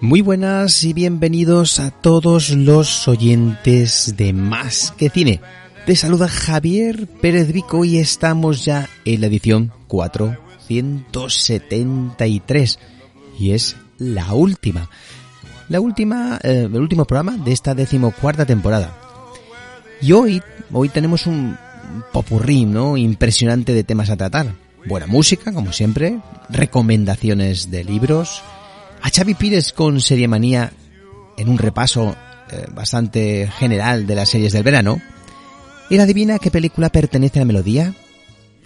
Muy buenas y bienvenidos a todos los oyentes de Más que Cine. Te saluda Javier Pérez Vico y estamos ya en la edición 473 y es la última. La última, eh, el último programa de esta decimocuarta temporada. Y hoy, hoy tenemos un popurrí, ¿no? Impresionante de temas a tratar. Buena música, como siempre, recomendaciones de libros, a Xavi Pires con Seriemanía en un repaso eh, bastante general de las series del verano. ¿Y la adivina qué película pertenece a la melodía?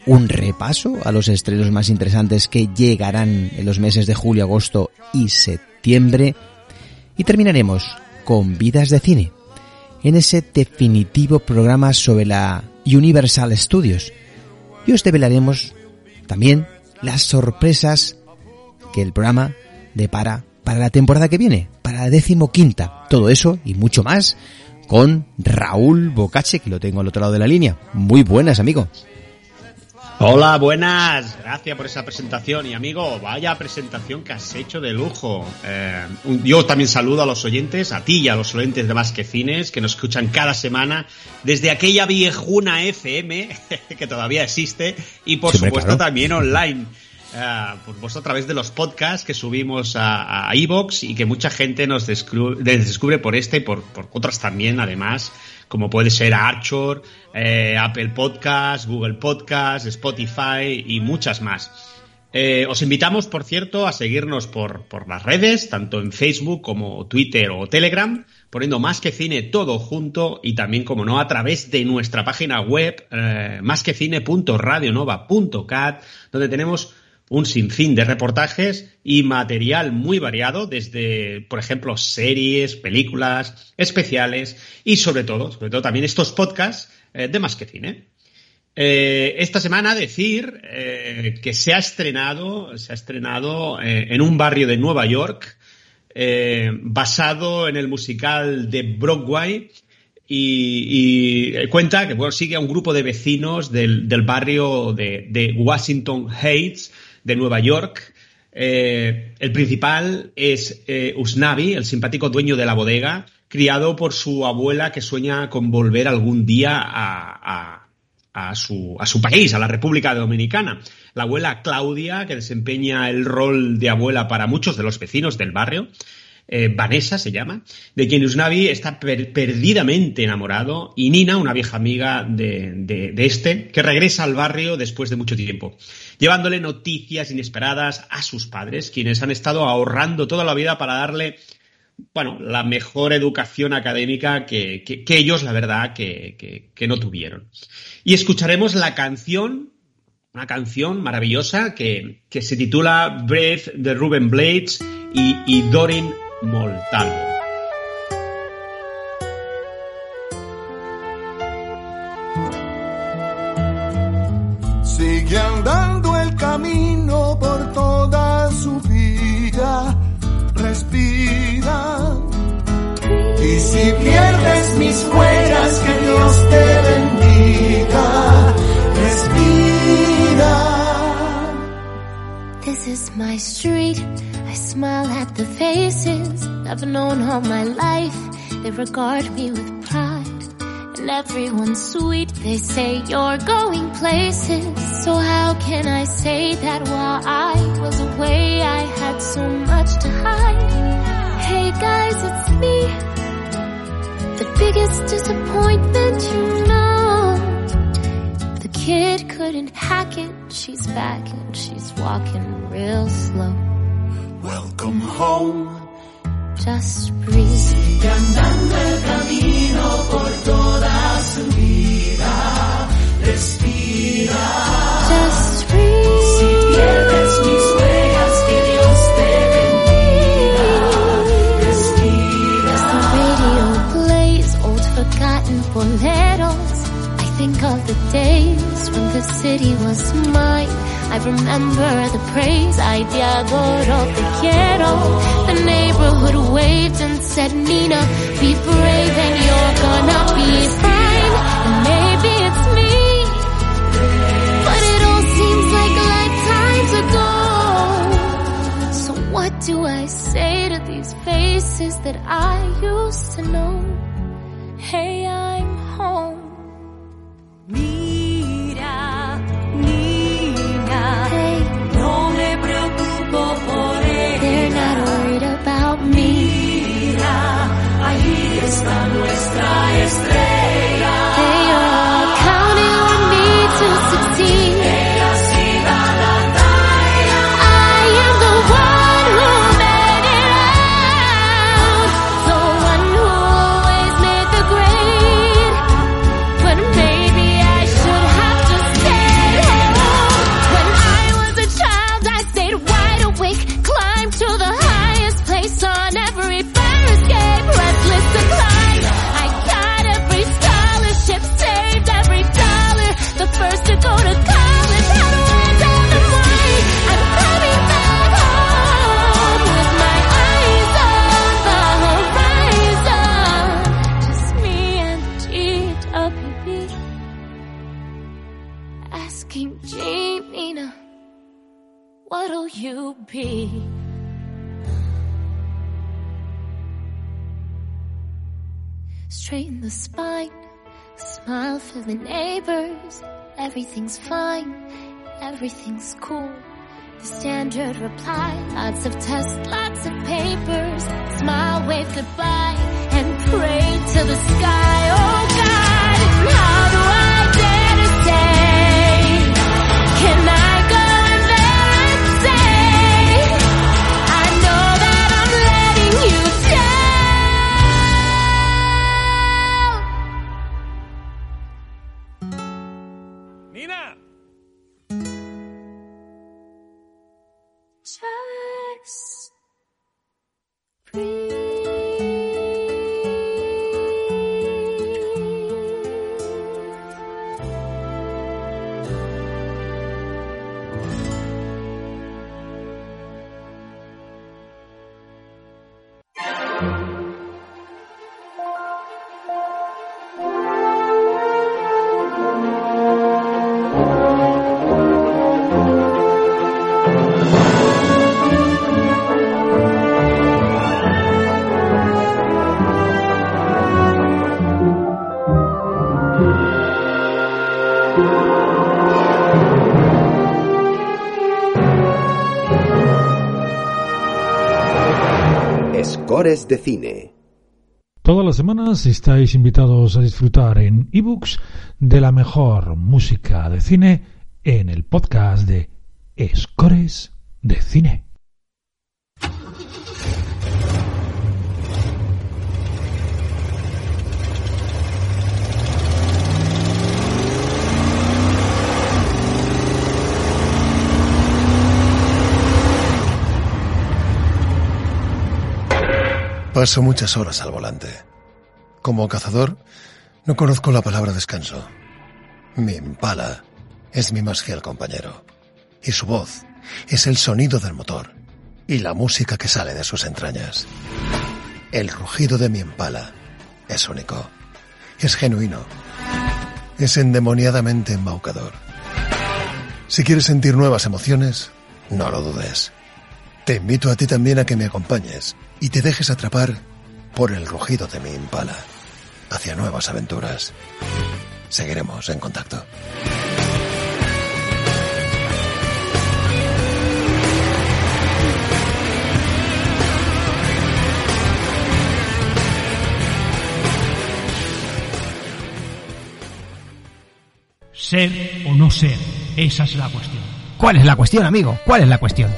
Un repaso a los estrenos más interesantes que llegarán en los meses de julio, agosto y septiembre. Y terminaremos con Vidas de Cine, en ese definitivo programa sobre la Universal Studios. Y os develaremos también las sorpresas que el programa depara para la temporada que viene, para la decimoquinta. Todo eso y mucho más con Raúl Bocache, que lo tengo al otro lado de la línea. Muy buenas, amigo. Hola, buenas. Gracias por esa presentación. Y amigo, vaya presentación que has hecho de lujo. Eh, yo también saludo a los oyentes, a ti y a los oyentes de Más que Cines, que nos escuchan cada semana desde aquella viejuna FM, que todavía existe, y por Siempre, supuesto claro. también online. Por vos a través de los podcasts que subimos a, a iVoox y que mucha gente nos descubre, descubre por este y por, por, otras también, además, como puede ser Archer, eh, Apple Podcasts, Google Podcasts, Spotify y muchas más. Eh, os invitamos, por cierto, a seguirnos por, por las redes, tanto en Facebook como Twitter o Telegram, poniendo más que cine todo junto y también, como no, a través de nuestra página web, eh, másquecine.radionova.cat, donde tenemos un sinfín de reportajes y material muy variado, desde, por ejemplo, series, películas, especiales y sobre todo, sobre todo también estos podcasts eh, de Más que Cine. Eh, esta semana decir eh, que se ha estrenado, se ha estrenado en un barrio de Nueva York, basado en el musical de Broadway, y, cuenta que bueno, sigue a un grupo de vecinos del, del barrio de, Washington Heights de Nueva York. Eh, el principal es eh, Usnavi, el simpático dueño de la bodega, criado por su abuela que sueña con volver algún día a, a, a, su, a su país, a la República Dominicana. La abuela Claudia, que desempeña el rol de abuela para muchos de los vecinos del barrio, eh, Vanessa se llama, de quien Usnavi está per perdidamente enamorado, y Nina, una vieja amiga de, este, que regresa al barrio después de mucho tiempo, llevándole noticias inesperadas a sus padres, quienes han estado ahorrando toda la vida para darle, bueno, la mejor educación académica que, que, ellos, la verdad, que, que no tuvieron. Y escucharemos la canción una canción maravillosa que, que, se titula Breath de Ruben Blades y, y Dorin Moltalvo. Sigue andando el camino por toda su vida, respira. Y si pierdes mis huellas, que Dios te bendiga, This is my street. I smile at the faces I've known all my life. They regard me with pride. And everyone's sweet. They say you're going places. So how can I say that while I was away, I had so much to hide? Hey guys, it's me. The biggest disappointment, you know kid couldn't hack it. She's back and she's walking real slow. Welcome home. Just breathe. Sigue andando el camino por toda su vida. Respira. Just breathe. Si pierdes mis huellas, que Dios te bendiga. Respira. As the radio plays old forgotten boleros, I think of the days when the city was mine. I remember the praise, I te adoro, te quiero. The neighborhood waved and said, Nina, be brave and you're gonna be fine. And maybe it's me, but it all seems like lifetimes ago. So what do I say to these faces that I used to know? Hey, I'm Everything's fine, everything's cool. The standard reply, lots of tests, lots of papers. Smile, wave goodbye, and pray to the sky. Oh De cine. Todas las semanas estáis invitados a disfrutar en ebooks de la mejor música de cine en el podcast de Scores de cine. Paso muchas horas al volante. Como cazador, no conozco la palabra descanso. Mi impala es mi más fiel compañero. Y su voz es el sonido del motor y la música que sale de sus entrañas. El rugido de mi impala es único. Es genuino. Es endemoniadamente embaucador. Si quieres sentir nuevas emociones, No lo dudes. Te invito a ti también a que me acompañes y te dejes atrapar por el rugido de mi impala hacia nuevas aventuras. Seguiremos en contacto. Ser o no ser, esa es la cuestión. ¿Cuál es la cuestión, amigo? ¿Cuál es la cuestión?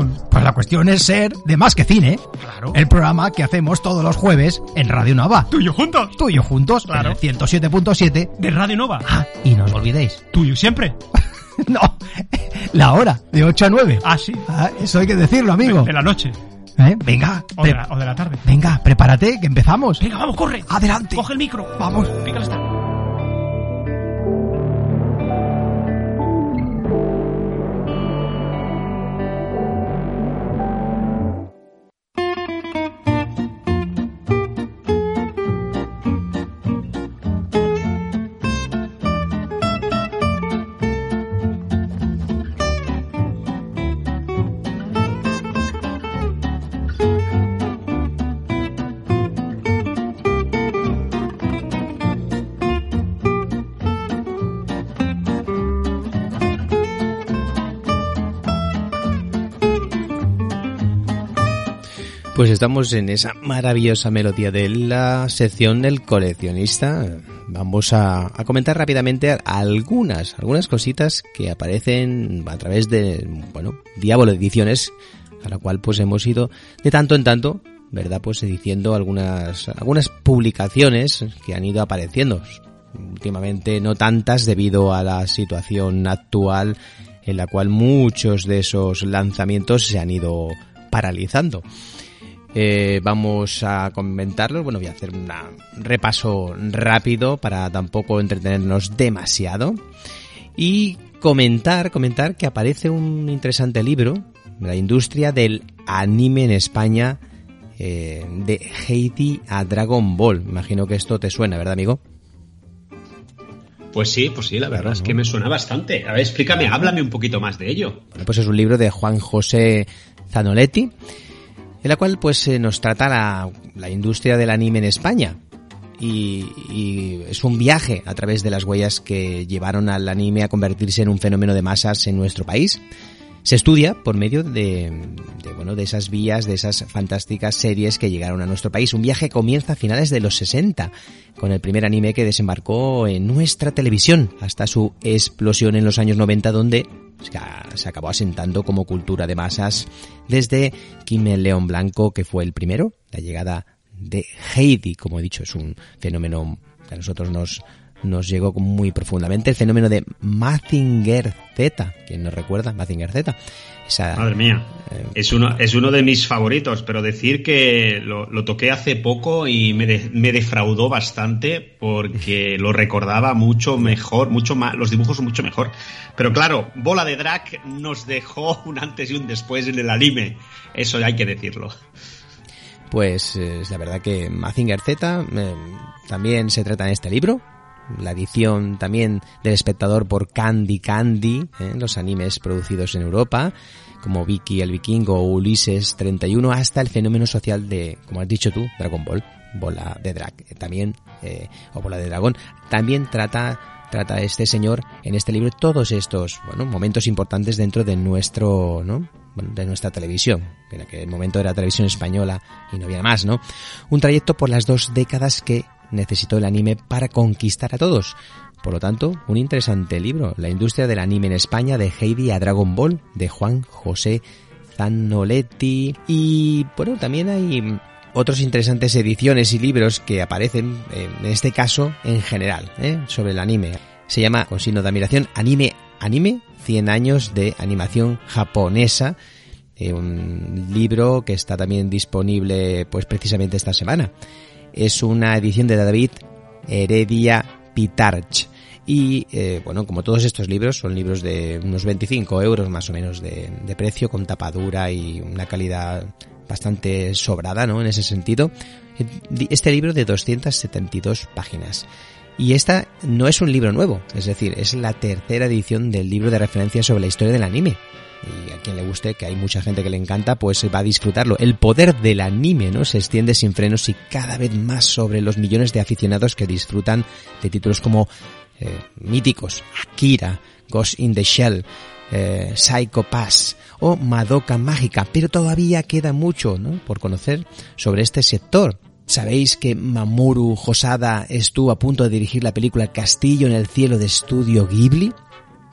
Pues la cuestión, Pues la cuestión es ser de más que cine. claro. El programa que hacemos todos los jueves en Radio Nova. Tuyo juntos. Tú y yo juntos, Claro. en el 107.7. De Radio Nova. Ah, y no os olvidéis. Tuyo siempre. no, la hora, de 8 a 9. Ah, sí. Ah, eso hay que decirlo, amigo. En la noche. ¿Eh? Venga, O de, pre- la, o de la tarde. venga, prepárate, que empezamos. Venga, vamos, corre. Adelante. Coge el micro. Vamos. Pícale esta. Estamos en esa maravillosa melodía de la sección del coleccionista. Vamos a, a comentar rápidamente algunas, algunas cositas que aparecen a través de, bueno, Diablo Ediciones, a la cual pues hemos ido de tanto en tanto, ¿verdad? Pues diciendo algunas, algunas publicaciones que han ido apareciendo. Últimamente no tantas debido a la situación actual en la cual muchos de esos lanzamientos se han ido paralizando. Eh, vamos a comentarlos. Bueno, voy a hacer un repaso rápido para tampoco entretenernos demasiado. Y comentar, comentar que aparece un interesante libro, La industria del anime en España, eh, de Heidi a Dragon Ball. Imagino que esto te suena, ¿verdad, amigo? Pues sí, pues sí, la verdad es que me suena bastante. A ver, explícame, háblame un poquito más de ello. Bueno, pues es un libro de Juan José Zanoletti, en la cual pues eh, nos trata la, industria del anime en España. Y es un viaje a través de las huellas que llevaron al anime a convertirse en un fenómeno de masas en nuestro país. Se estudia por medio de, de, bueno, de esas vías, de esas fantásticas series que llegaron a nuestro país. Un viaje comienza a finales de los 60, con el primer anime que desembarcó en nuestra televisión, hasta su explosión en los años 90, donde se acabó asentando como cultura de masas desde Kim el León Blanco, que fue el primero, la llegada de Heidi, como he dicho, es un fenómeno que a nosotros nos, nos llegó muy profundamente, el fenómeno de Mazinger Z, quien nos recuerda, Mazinger Z. Esa, Madre mía, eh, es uno, es uno de mis favoritos, pero decir que lo, lo toqué hace poco y me, de- me defraudó bastante porque lo recordaba mucho mejor, mucho más, los dibujos son mucho mejor. Pero claro, Bola de Drag nos dejó un antes y un después en el anime, eso hay que decirlo. Pues eh, es la verdad que Mazinger Z eh, también se trata en este libro. La edición también del espectador por Candy Candy, eh, los animes producidos en Europa, como Vicky el Vikingo o Ulises 31, hasta el fenómeno social de, como has dicho tú, Dragon Ball, Bola de Drag, eh, también, eh, o Bola de Dragón, también trata trata este señor en este libro todos estos bueno momentos importantes dentro de nuestro no de nuestra televisión en aquel momento era televisión española y no había más no un trayecto por las dos décadas que necesitó el anime para conquistar a todos por lo tanto un interesante libro la industria del anime en España de Heidi a Dragon Ball de Juan José Zanoletti y bueno también hay otros interesantes ediciones y libros que aparecen, en este caso, en general, ¿eh? sobre el anime. Se llama, con signo de admiración, Anime, Anime, 100 años de animación japonesa. Eh, un libro que está también disponible, pues precisamente esta semana. Es una edición de David Heredia Pitarch. Y eh, bueno, como todos estos libros, son libros de unos 25 euros más o menos de, de precio, con tapadura y una calidad bastante sobrada, ¿no? En ese sentido. Este libro de 272 páginas. Y esta no es un libro nuevo, es decir, es la tercera edición del libro de referencia sobre la historia del anime. Y a quien le guste, que hay mucha gente que le encanta, pues va a disfrutarlo. El poder del anime, ¿no? Se extiende sin frenos y cada vez más sobre los millones de aficionados que disfrutan de títulos como eh, míticos, Akira, Ghost in the Shell, eh, Psycho Pass o Madoka Mágica, pero todavía queda mucho ¿no? por conocer sobre este sector. ¿Sabéis que Mamoru Hosada estuvo a punto de dirigir la película Castillo en el cielo de estudio Ghibli?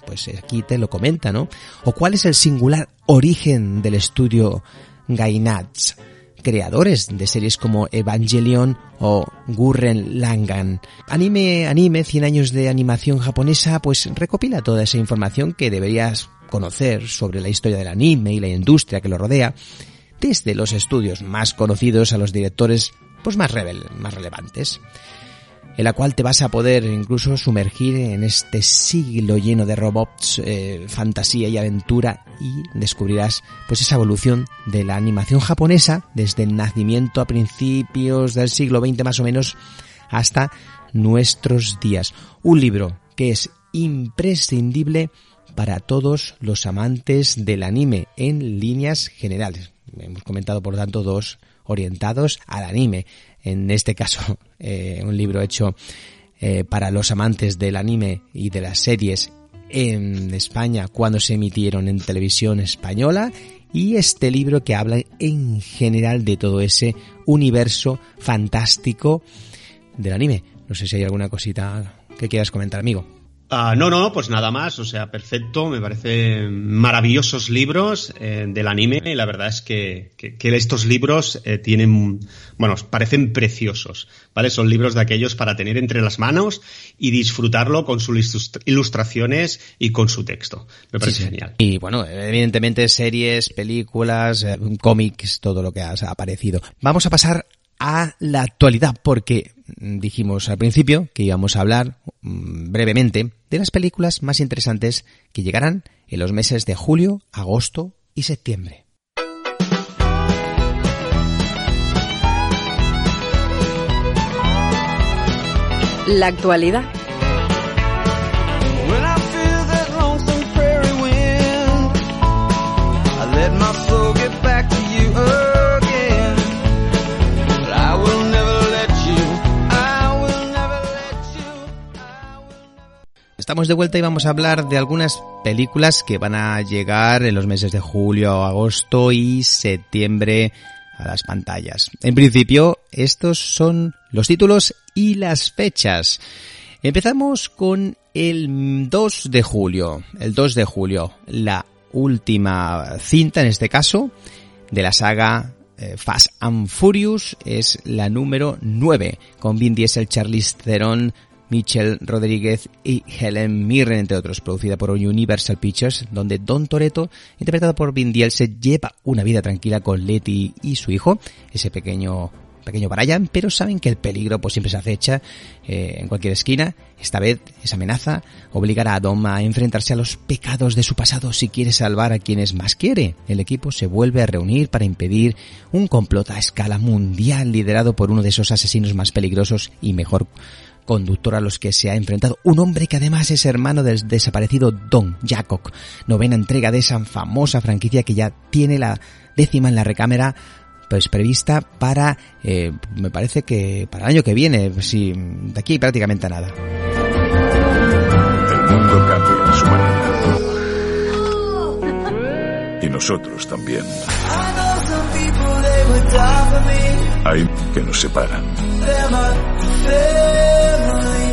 Pues aquí te lo comenta, ¿no? ¿O cuál es el singular origen del estudio Gainax? creadores de series como Evangelion o Gurren Langan. Anime, anime, 100 años de animación japonesa, pues recopila toda esa información que deberías conocer sobre la historia del anime y la industria que lo rodea, desde los estudios más conocidos a los directores pues más, rebel, más relevantes en la cual te vas a poder incluso sumergir en este siglo lleno de robots, eh, fantasía y aventura y descubrirás pues esa evolución de la animación japonesa desde el nacimiento a principios del siglo XX más o menos hasta nuestros días. Un libro que es imprescindible para todos los amantes del anime en líneas generales. Hemos comentado por tanto dos orientados al anime. En este caso, eh, un libro hecho eh, para los amantes del anime y de las series en España cuando se emitieron en televisión española y este libro que habla en general de todo ese universo fantástico del anime. No sé si hay alguna cosita que quieras comentar, amigo. Uh, no, no, pues nada más, o sea, perfecto, me parece maravillosos libros eh, del anime y la verdad es que, que, que estos libros eh, tienen, bueno, parecen preciosos, ¿vale? Son libros de aquellos para tener entre las manos y disfrutarlo con sus ilustraciones y con su texto. Me parece Sí, sí. genial. Y bueno, evidentemente series, películas, eh, cómics, todo lo que ha aparecido. Vamos a pasar a la actualidad porque dijimos al principio que íbamos a hablar mm, brevemente de las películas más interesantes que llegarán en los meses de julio, agosto y septiembre. La actualidad. Estamos de vuelta y vamos a hablar de algunas películas que van a llegar en los meses de julio, agosto y septiembre a las pantallas. En principio, estos son los títulos y las fechas. Empezamos con el 2 de julio. El 2 de julio, la última cinta en este caso de la saga eh, Fast and Furious es la número 9 con Vin Diesel, Charlize Theron, Michelle Rodríguez y Helen Mirren, entre otros, producida por Universal Pictures, donde Don Toretto, interpretado por Vin Diesel, lleva una vida tranquila con Letty y su hijo, ese pequeño pequeño Brian, pero saben que el peligro pues siempre se acecha eh, en cualquier esquina. Esta vez esa amenaza obligará a Dom a enfrentarse a los pecados de su pasado si quiere salvar a quienes más quiere. El equipo se vuelve a reunir para impedir un complot a escala mundial liderado por uno de esos asesinos más peligrosos y mejor conductor a los que se ha enfrentado. Un hombre que además es hermano del desaparecido Don Jacob. Novena entrega de esa famosa franquicia que ya tiene la décima en la recámara pues prevista para, eh, me parece que para el año que viene, sí, de aquí prácticamente a nada. El mundo cambia su manera. Y nosotros también. Hay que nos separan.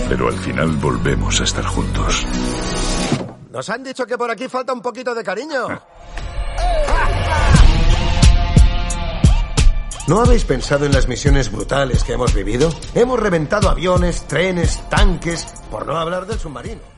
Pero al final volvemos a estar juntos. Nos han dicho que por aquí falta un poquito de cariño. ¿No habéis pensado en las misiones brutales que hemos vivido? Hemos reventado aviones, trenes, tanques, por no hablar del submarino.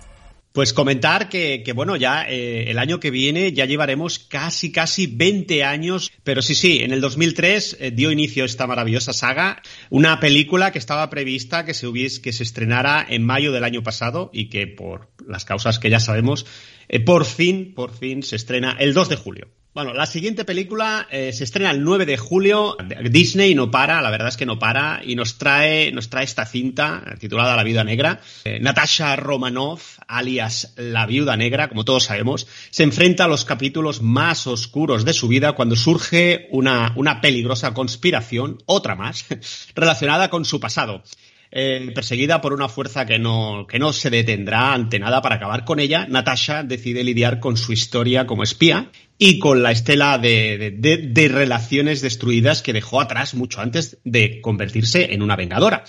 Pues comentar que, que bueno, ya eh, el año que viene ya llevaremos casi, casi 20 años, pero sí, sí, en el 2003 eh, dio inicio esta maravillosa saga, una película que estaba prevista que se hubiese, que se estrenara en mayo del año pasado y que por las causas que ya sabemos, eh, por fin, por fin se estrena el 2 de julio. Bueno, la siguiente película eh, se estrena el 9 de julio. Disney no para, la verdad es que no para, y nos trae, nos trae esta cinta titulada La Viuda Negra. Eh, Natasha Romanoff, alias La Viuda Negra, como todos sabemos, se enfrenta a los capítulos más oscuros de su vida cuando surge una, una peligrosa conspiración, otra más, relacionada con su pasado. Eh, perseguida por una fuerza que no, que no se detendrá ante nada para acabar con ella, Natasha decide lidiar con su historia como espía y con la estela de, relaciones destruidas que dejó atrás mucho antes de convertirse en una vengadora.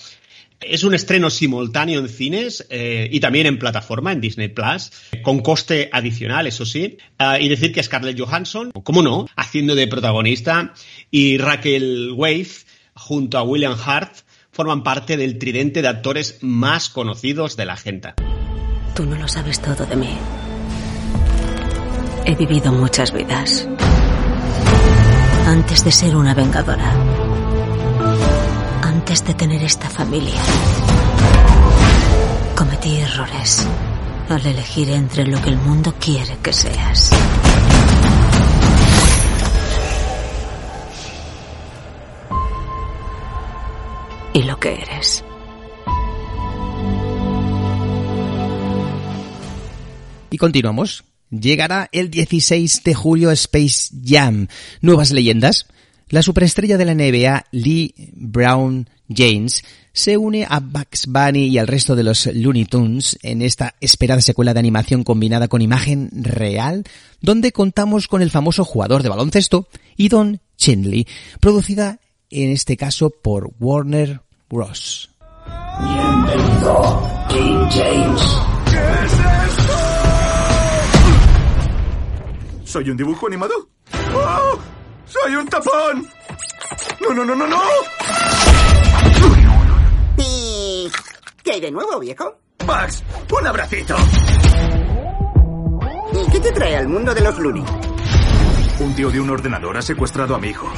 Es un estreno simultáneo en cines eh, y también en plataforma, en Disney Plus, con coste adicional, eso sí. Ah, y decir que Scarlett Johansson, cómo no, haciendo de protagonista, y Raquel Wade, junto a William Hart, forman parte del tridente de actores más conocidos de la gente. Tú no lo sabes todo de mí. He vivido muchas vidas. Antes de ser una vengadora. Antes de tener esta familia. Cometí errores al elegir entre lo que el mundo quiere que seas. Y lo que eres. Y continuamos. Llegará el 16 de julio Space Jam. Nuevas leyendas. La superestrella de la NBA, Lee Brown James, se une a Bugs Bunny y al resto de los Looney Tunes en esta esperada secuela de animación combinada con imagen real, donde contamos con el famoso jugador de baloncesto y Don Chinley, producida en este caso por Warner Bros. Bienvenido, King James. ¿Soy un dibujo animado? ¡Oh! ¡Soy un tapón! ¡No, no, no, no, no! ¿Y qué hay de nuevo, viejo? Max, un abracito. ¿Y qué te trae al mundo de los Looney? Un tío de un ordenador ha secuestrado a mi hijo.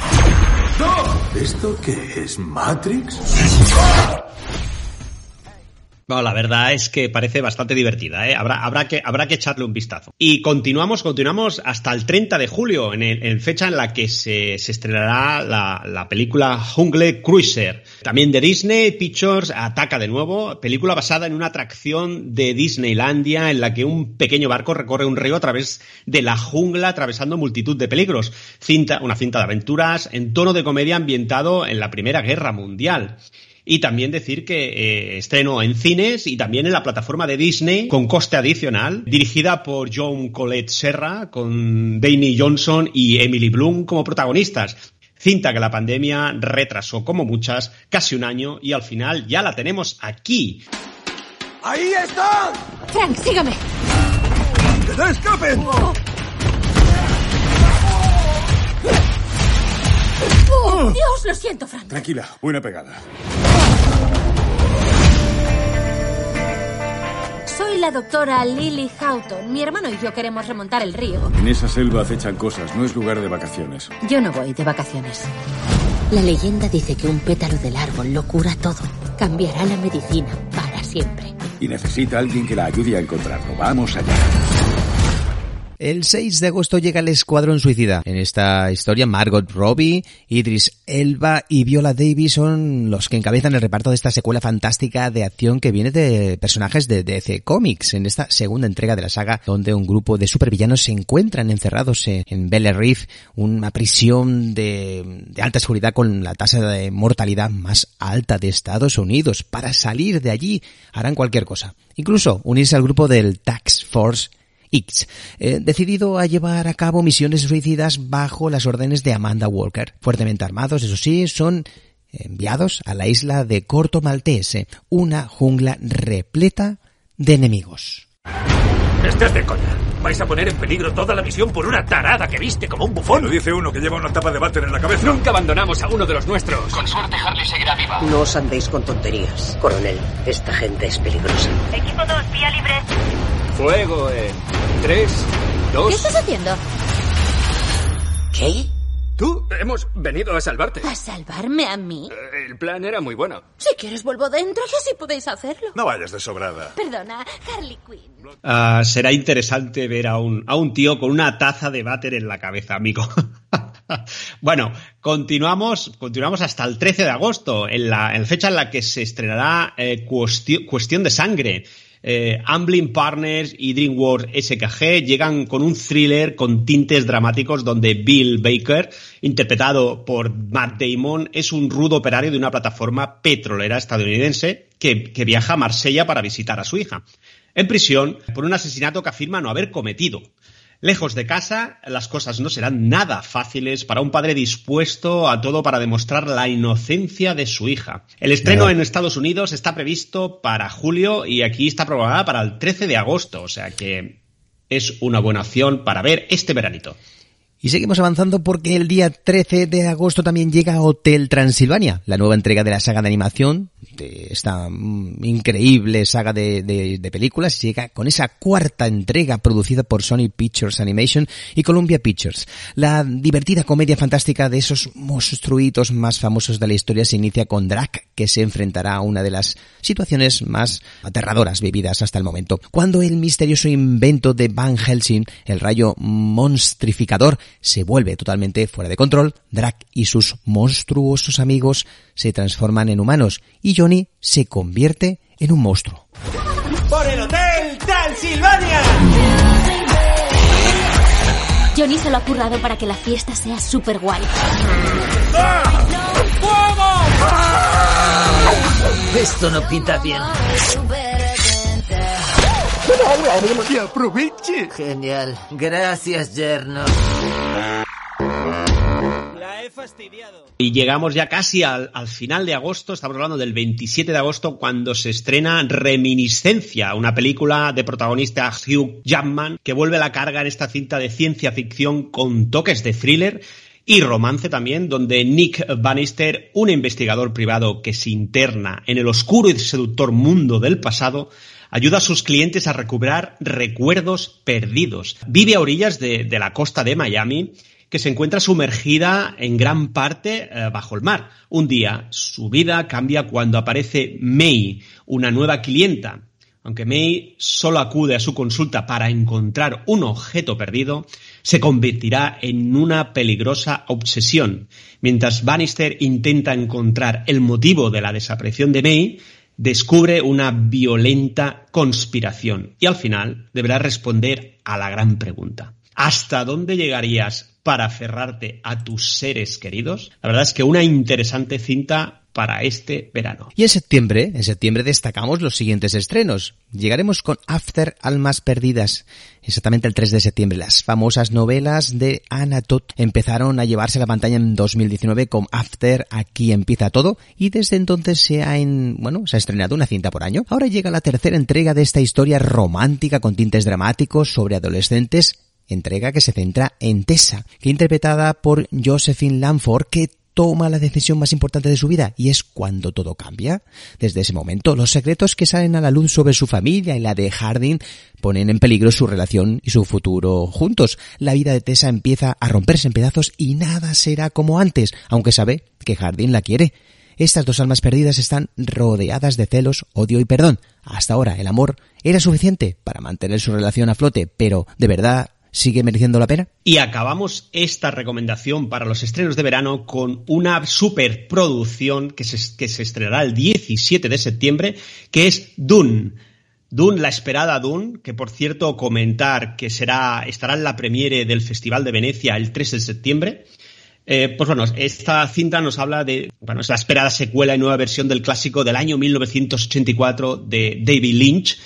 ¿Esto qué es? ¿Matrix? La verdad es que parece bastante divertida, ¿eh? Habrá, que, habrá que echarle un vistazo. Y continuamos, continuamos hasta el 30 de julio, en, el- fecha en la que se, estrenará la, la película Jungle Cruiser. También de Disney, Pictures ataca de nuevo, película basada en una atracción de Disneylandia en la que un pequeño barco recorre un río a través de la jungla, atravesando multitud de peligros. Cinta, una cinta de aventuras en tono de comedia ambientado en la Primera Guerra Mundial. Y también decir que eh, estreno en cines y también en la plataforma de Disney con coste adicional, dirigida por John Colette Serra, con Danny Johnson y Emily Bloom como protagonistas. Cinta que la pandemia retrasó como muchas, casi un año, y al final ya la tenemos aquí. ¡Ahí está! Frank, sígame. ¡Que no escapen! Oh, Dios, lo siento, Frank. Tranquila, buena pegada. La doctora Lily Houghton. Mi hermano y yo queremos remontar el río. En esa selva acechan cosas, no es lugar de vacaciones. Yo no voy de vacaciones. La leyenda dice que un pétalo del árbol lo cura todo. Cambiará la medicina para siempre. Y necesita alguien que la ayude a encontrarlo. Vamos allá. El 6 de agosto llega el Escuadrón Suicida. En esta historia, Margot Robbie, Idris Elba y Viola Davis son los que encabezan el reparto de esta secuela fantástica de acción que viene de personajes de DC Comics. En esta segunda entrega de la saga, donde un grupo de supervillanos se encuentran encerrados en- en Bel Reef, una prisión de, de alta seguridad con la tasa de mortalidad más alta de Estados Unidos. Para salir de allí harán cualquier cosa. Incluso unirse al grupo del Tax Force X, eh, decidido a llevar a cabo misiones suicidas bajo las órdenes de Amanda Walker. Fuertemente armados, eso sí, son enviados a la isla de Corto Maltese, una jungla repleta de enemigos. Estás de coña. Vais a poner en peligro toda la misión por una tarada que viste como un bufón. Lo dice uno que lleva una tapa de váter en la cabeza. Nunca abandonamos a uno de los nuestros. Con suerte, Harley seguirá viva. No os andéis con tonterías. Coronel, esta gente es peligrosa. Equipo 2, vía libre. Fuego en 3, 2... ¿Qué estás haciendo? ¿Qué? Tú. Hemos venido a salvarte. ¿A salvarme a mí? El plan era muy bueno. Si quieres vuelvo dentro y así podéis hacerlo. No vayas de sobrada. Perdona, Harley Quinn. Ah, será interesante ver a un, a un tío con una taza de váter en la cabeza, amigo. bueno, continuamos, continuamos hasta el 13 de agosto, en la, en fecha en la que se estrenará eh, Cuestión, Cuestión de Sangre. Eh, Amblin Partners y DreamWorks SKG llegan con un thriller con tintes dramáticos donde Bill Baker, interpretado por Matt Damon, es un rudo operario de una plataforma petrolera estadounidense que, que viaja a Marsella para visitar a su hija. En prisión por un asesinato que afirma no haber cometido. Lejos de casa, las cosas no serán nada fáciles para un padre dispuesto a todo para demostrar la inocencia de su hija. El estreno en Estados Unidos está previsto para julio y aquí está programada para el 13 de agosto, o sea que es una buena opción para ver este veranito. Y seguimos avanzando porque el día 13 de agosto también llega Hotel Transilvania, la nueva entrega de la saga de animación, de esta mm, increíble saga de, películas, llega con esa cuarta entrega producida por Sony Pictures Animation y Columbia Pictures. La divertida comedia fantástica de esos monstruitos más famosos de la historia se inicia con Drac, que se enfrentará a una de las situaciones más aterradoras vividas hasta el momento. Cuando el misterioso invento de Van Helsing, el rayo monstrificador, se vuelve totalmente fuera de control, Drac y sus monstruosos amigos se transforman en humanos y Johnny se convierte en un monstruo. ¡Por el Hotel Transilvania! Johnny se lo ha currado para que la fiesta sea súper guay. Esto no pinta bien. ¡Que aproveche! Genial. Gracias, yerno. La he fastidiado. Y llegamos ya casi al, al final de agosto, estamos hablando del 27 de agosto, cuando se estrena Reminiscencia, una película de protagonista Hugh Jackman, que vuelve a la carga en esta cinta de ciencia ficción con toques de thriller y romance también, donde Nick Bannister, un investigador privado que se interna en el oscuro y seductor mundo del pasado, ayuda a sus clientes a recuperar recuerdos perdidos. Vive a orillas de, la costa de Miami, que se encuentra sumergida en gran parte eh, bajo el mar. Un día su vida cambia cuando aparece May, una nueva clienta. Aunque May solo acude a su consulta para encontrar un objeto perdido, se convertirá en una peligrosa obsesión. Mientras Bannister intenta encontrar el motivo de la desaparición de May, descubre una violenta conspiración y al final deberá responder a la gran pregunta. ¿Hasta dónde llegarías para aferrarte a tus seres queridos? La verdad es que una interesante cinta para este verano. Y en septiembre, en septiembre destacamos los siguientes estrenos. Llegaremos con After Almas Perdidas, exactamente el 3 de septiembre. Las famosas novelas de Anna Todd empezaron a llevarse a la pantalla en 2019 con After Aquí empieza todo y desde entonces se ha en, bueno, se ha estrenado una cinta por año. Ahora llega la tercera entrega de esta historia romántica con tintes dramáticos sobre adolescentes entrega que se centra en Tessa, que interpretada por Josephine Lanford, que toma la decisión más importante de su vida y es cuando todo cambia. Desde ese momento, los secretos que salen a la luz sobre su familia y la de Harding ponen en peligro su relación y su futuro juntos. La vida de Tessa empieza a romperse en pedazos y nada será como antes, aunque sabe que Harding la quiere. Estas dos almas perdidas están rodeadas de celos, odio y perdón. Hasta ahora el amor era suficiente para mantener su relación a flote, pero ¿de verdad sigue mereciendo la pena? Y acabamos esta recomendación para los estrenos de verano con una superproducción que se, que se estrenará el 17 de septiembre, que es Dune. Dune, la esperada Dune, que por cierto comentar que será, estará en la premiere del Festival de Venecia el 3 de septiembre. Eh, pues bueno, esta cinta nos habla de, bueno, es la esperada secuela y nueva versión del clásico del año 1984 de David Lynch.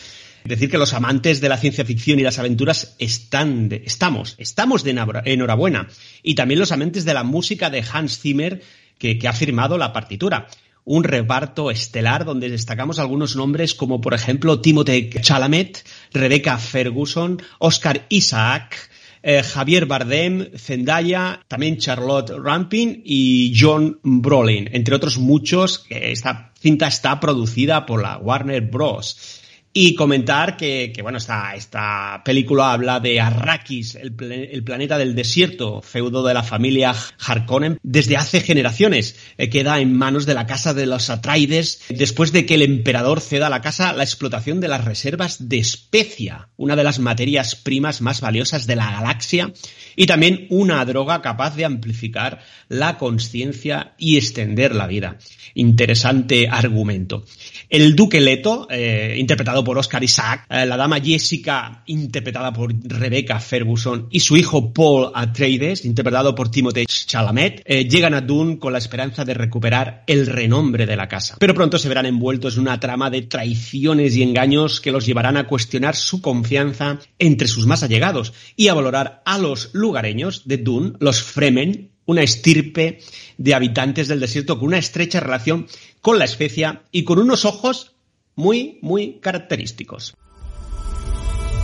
Decir, que los amantes de la ciencia ficción y las aventuras están de, estamos, estamos de enhorabuena. Y también los amantes de la música de Hans Zimmer, que, que ha firmado la partitura un reparto estelar donde destacamos algunos nombres como por ejemplo Timothée Chalamet, Rebecca Ferguson, Oscar Isaac, eh, Javier Bardem, Zendaya, también Charlotte Rampin y John Brolin, entre otros muchos. Esta cinta está producida por la Warner Bros. Y comentar que, que, bueno, esta, esta película habla de Arrakis, el, pla- el planeta del desierto, feudo de la familia Harkonnen, desde hace generaciones. Eh, queda en manos de la casa de los Atreides después de que el emperador ceda a la casa la explotación de las reservas de especia, una de las materias primas más valiosas de la galaxia, y también una droga capaz de amplificar la conciencia y extender la vida. Interesante argumento. El Duque Leto, eh, interpretado por Oscar Isaac, eh, la dama Jessica, interpretada por Rebecca Ferguson, y su hijo Paul Atreides, interpretado por Timothée Chalamet, eh, llegan a Dune con la esperanza de recuperar el renombre de la casa. Pero pronto se verán envueltos en una trama de traiciones y engaños que los llevarán a cuestionar su confianza entre sus más allegados y a valorar a los lugareños de Dune, los Fremen, una estirpe de habitantes del desierto con una estrecha relación con la especia y con unos ojos muy, muy característicos.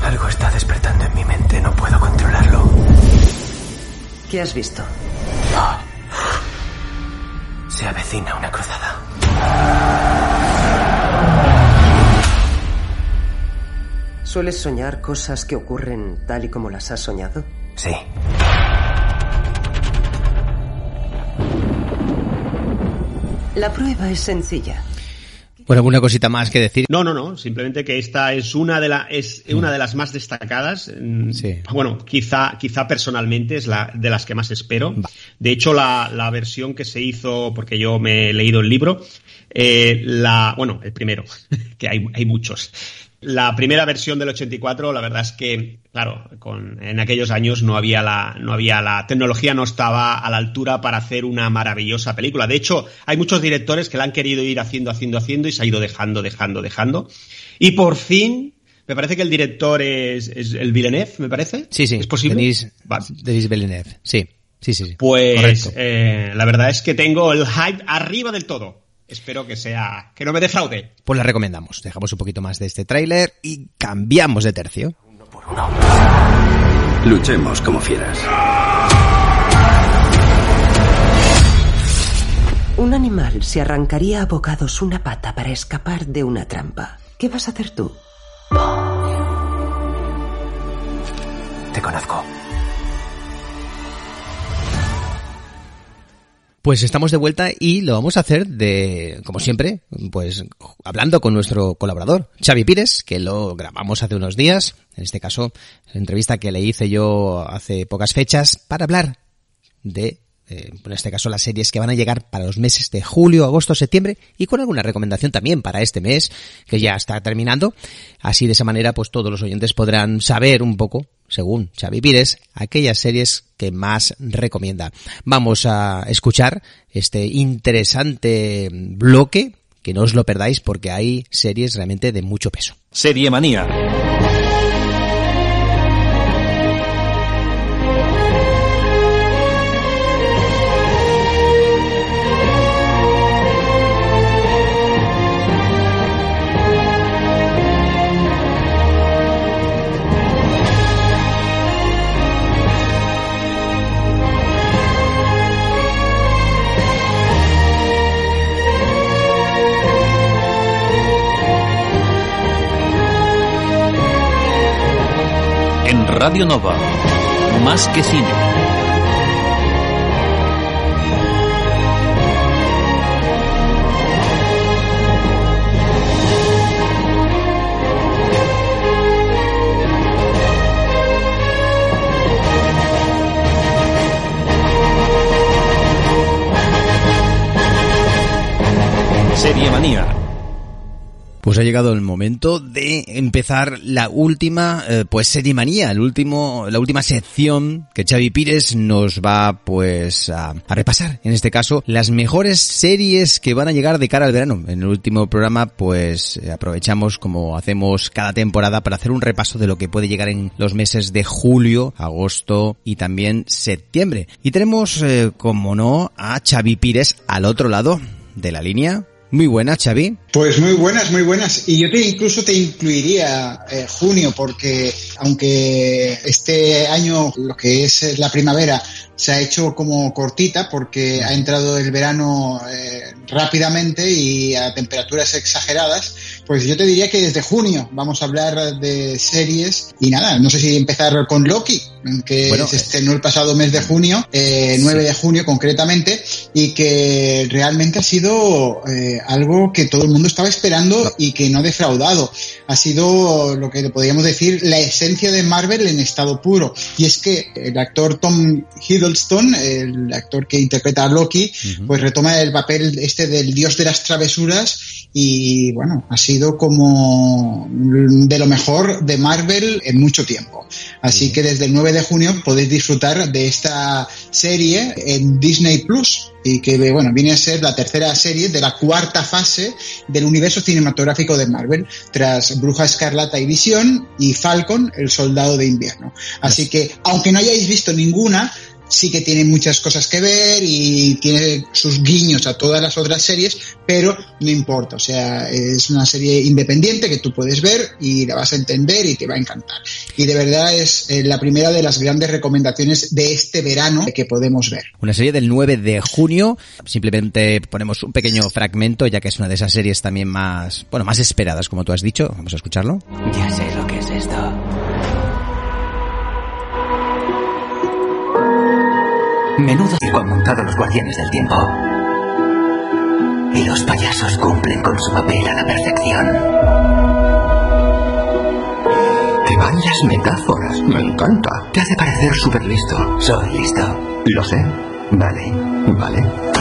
Algo está despertando en mi mente, no puedo controlarlo. ¿Qué has visto? Se avecina una cruzada. ¿Sueles soñar cosas que ocurren tal y como las has soñado? Sí. La prueba es sencilla. Bueno, alguna cosita más que decir. No, no, no. Simplemente que esta es una de, la, es una de las más destacadas. Mm, Bueno, quizá, quizá personalmente es la de las que más espero. De hecho, la, la versión que se hizo, porque yo me he leído el libro, eh, la, bueno, el primero, que hay, hay muchos. La primera versión del 84, la verdad es que, claro, con, en aquellos años no había la, no había la tecnología no estaba a la altura para hacer una maravillosa película. De hecho, hay muchos directores que la han querido ir haciendo, haciendo, haciendo y se ha ido dejando, dejando, dejando. Y por fin, me parece que el director es, es el Villeneuve, me parece. Sí, sí. ¿Es posible? Denis, Denis Villeneuve. Sí, sí, sí. sí. Pues eh, la verdad es que tengo el hype arriba del todo. Espero que sea, que no me defraude. Pues la recomendamos. Dejamos un poquito más de este tráiler y cambiamos de tercio. Luchemos como fieras. Un animal se arrancaría a bocados una pata para escapar de una trampa. ¿Qué vas a hacer tú? Te conozco. Pues estamos de vuelta y lo vamos a hacer de, como siempre, pues hablando con nuestro colaborador, Xavi Pires, que lo grabamos hace unos días, en este caso, la entrevista que le hice yo hace pocas fechas, para hablar de, eh, en este caso, las series que van a llegar para los meses de julio, agosto, septiembre, y con alguna recomendación también para este mes, que ya está terminando. Así de esa manera, pues todos los oyentes podrán saber un poco según Xavi Pires, aquellas series que más recomienda. Vamos a escuchar este interesante bloque, que no os lo perdáis porque hay series realmente de mucho peso. Serie Manía. Radio Nova, más que cine. Serie Manía. Pues ha llegado el momento de empezar la última, eh, pues serie manía, el último, la última sección que Xavi Pires nos va, pues, a, a repasar. En este caso, las mejores series que van a llegar de cara al verano. En el último programa, pues, aprovechamos como hacemos cada temporada para hacer un repaso de lo que puede llegar en los meses de julio, agosto y también septiembre. Y tenemos, eh, como no, a Xavi Pires al otro lado de la línea. Muy buena, Xavi. Pues muy buenas, muy buenas. Y yo te incluso te incluiría eh, junio, porque aunque este año lo que es la primavera se ha hecho como cortita porque ha entrado el verano eh, rápidamente y a temperaturas exageradas. Pues yo te diría que desde junio vamos a hablar de series y nada, no sé si empezar con Loki, que Bueno, se estrenó el pasado mes de junio, eh, 9 de junio concretamente, y que realmente ha sido eh, algo que todo el mundo estaba esperando y que no ha defraudado. Ha sido lo que podríamos decir la esencia de Marvel en estado puro. Y es que el actor Tom Hiddleston, el actor que interpreta a Loki, pues retoma el papel este del dios de las travesuras y bueno, ha sido como de lo mejor de Marvel en mucho tiempo. Así que desde el 9 de junio podéis disfrutar de esta serie en Disney Plus y que bueno, viene a ser la tercera serie de la cuarta fase del universo cinematográfico de Marvel, tras Bruja Escarlata y Visión y Falcon, el soldado de invierno. Así que, aunque no hayáis visto ninguna, sí que tiene muchas cosas que ver y tiene sus guiños a todas las otras series, pero no importa, o sea, es una serie independiente que tú puedes ver y la vas a entender y te va a encantar. Y de verdad es eh, la primera de las grandes recomendaciones de este verano que podemos ver. Una serie del 9 de junio. Simplemente ponemos un pequeño fragmento, ya que es una de esas series también más, bueno, más esperadas, como tú has dicho. Vamos a escucharlo. Ya sé lo que es esto. Menudo circo han montado los guardianes del tiempo. Y los payasos cumplen con su papel a la perfección. Te van las metáforas, me encanta. Te hace parecer súper listo. Soy listo. Lo sé. Vale, vale.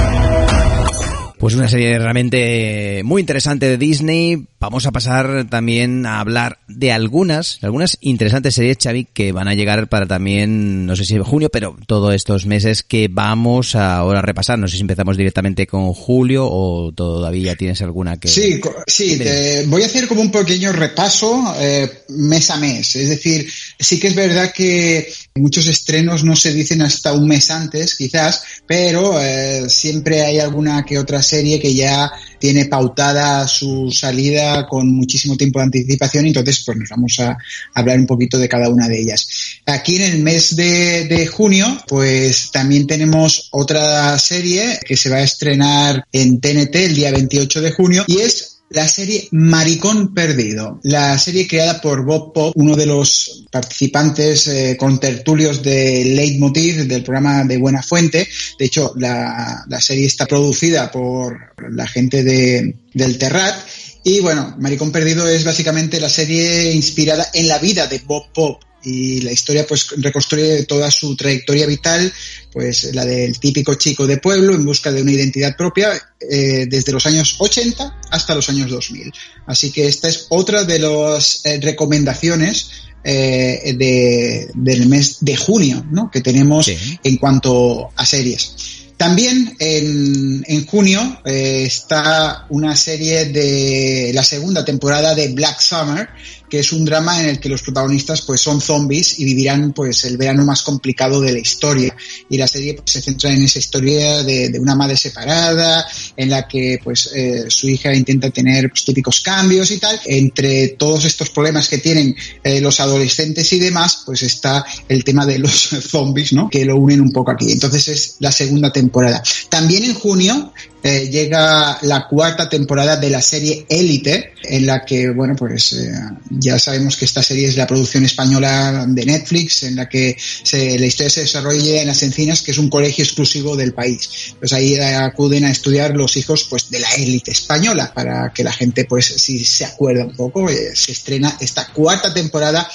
Pues una serie realmente muy interesante de Disney. Vamos a pasar también a hablar de algunas, algunas interesantes series, Xavi, que van a llegar para también, no sé si en junio, pero todos estos meses que vamos a ahora repasar. No sé si empezamos directamente con julio o todavía tienes alguna que... Sí, sí, te- voy a hacer como un pequeño repaso eh, mes a mes. Es decir, sí que es verdad que muchos estrenos no se dicen hasta un mes antes, quizás, pero eh, siempre hay alguna que otra serie que ya tiene pautada su salida con muchísimo tiempo de anticipación, entonces pues nos vamos a hablar un poquito de cada una de ellas. Aquí en el mes de, de junio, pues también tenemos otra serie que se va a estrenar en TNT el día 28 de junio y es la serie Maricón Perdido, la serie creada por Bob Pop, uno de los participantes eh, con tertulios de Leitmotiv del programa de Buena Fuente. De hecho, la, la serie está producida por la gente de, del Terrat. Y bueno, Maricón Perdido es básicamente la serie inspirada en la vida de Bob Pop, y la historia pues reconstruye toda su trayectoria vital, pues la del típico chico de pueblo en busca de una identidad propia eh, desde los años 80 hasta los años 2000. Así que esta es otra de las eh, recomendaciones eh, de, del mes de junio ¿no? que tenemos en cuanto a series. También en, en junio está una serie de la segunda temporada de Black Summer, que es un drama en el que los protagonistas pues son zombies y vivirán pues el verano más complicado de la historia. Y la serie pues, se centra en esa historia de, de una madre separada, en la que pues eh, su hija intenta tener pues, típicos cambios y tal. Entre todos estos problemas que tienen eh, los adolescentes y demás, pues está el tema de los zombies, ¿no? Que lo unen un poco aquí. Entonces es la segunda temporada. También en junio eh, llega la cuarta temporada de la serie Élite, en la que, bueno, pues eh, ya sabemos que esta serie es la producción española de Netflix, en la que se, la historia se desarrolla en las Encinas, que es un colegio exclusivo del país. Pues ahí acuden a estudiar los hijos pues de la élite española, para que la gente, pues, si se acuerda un poco, eh, se estrena esta cuarta temporada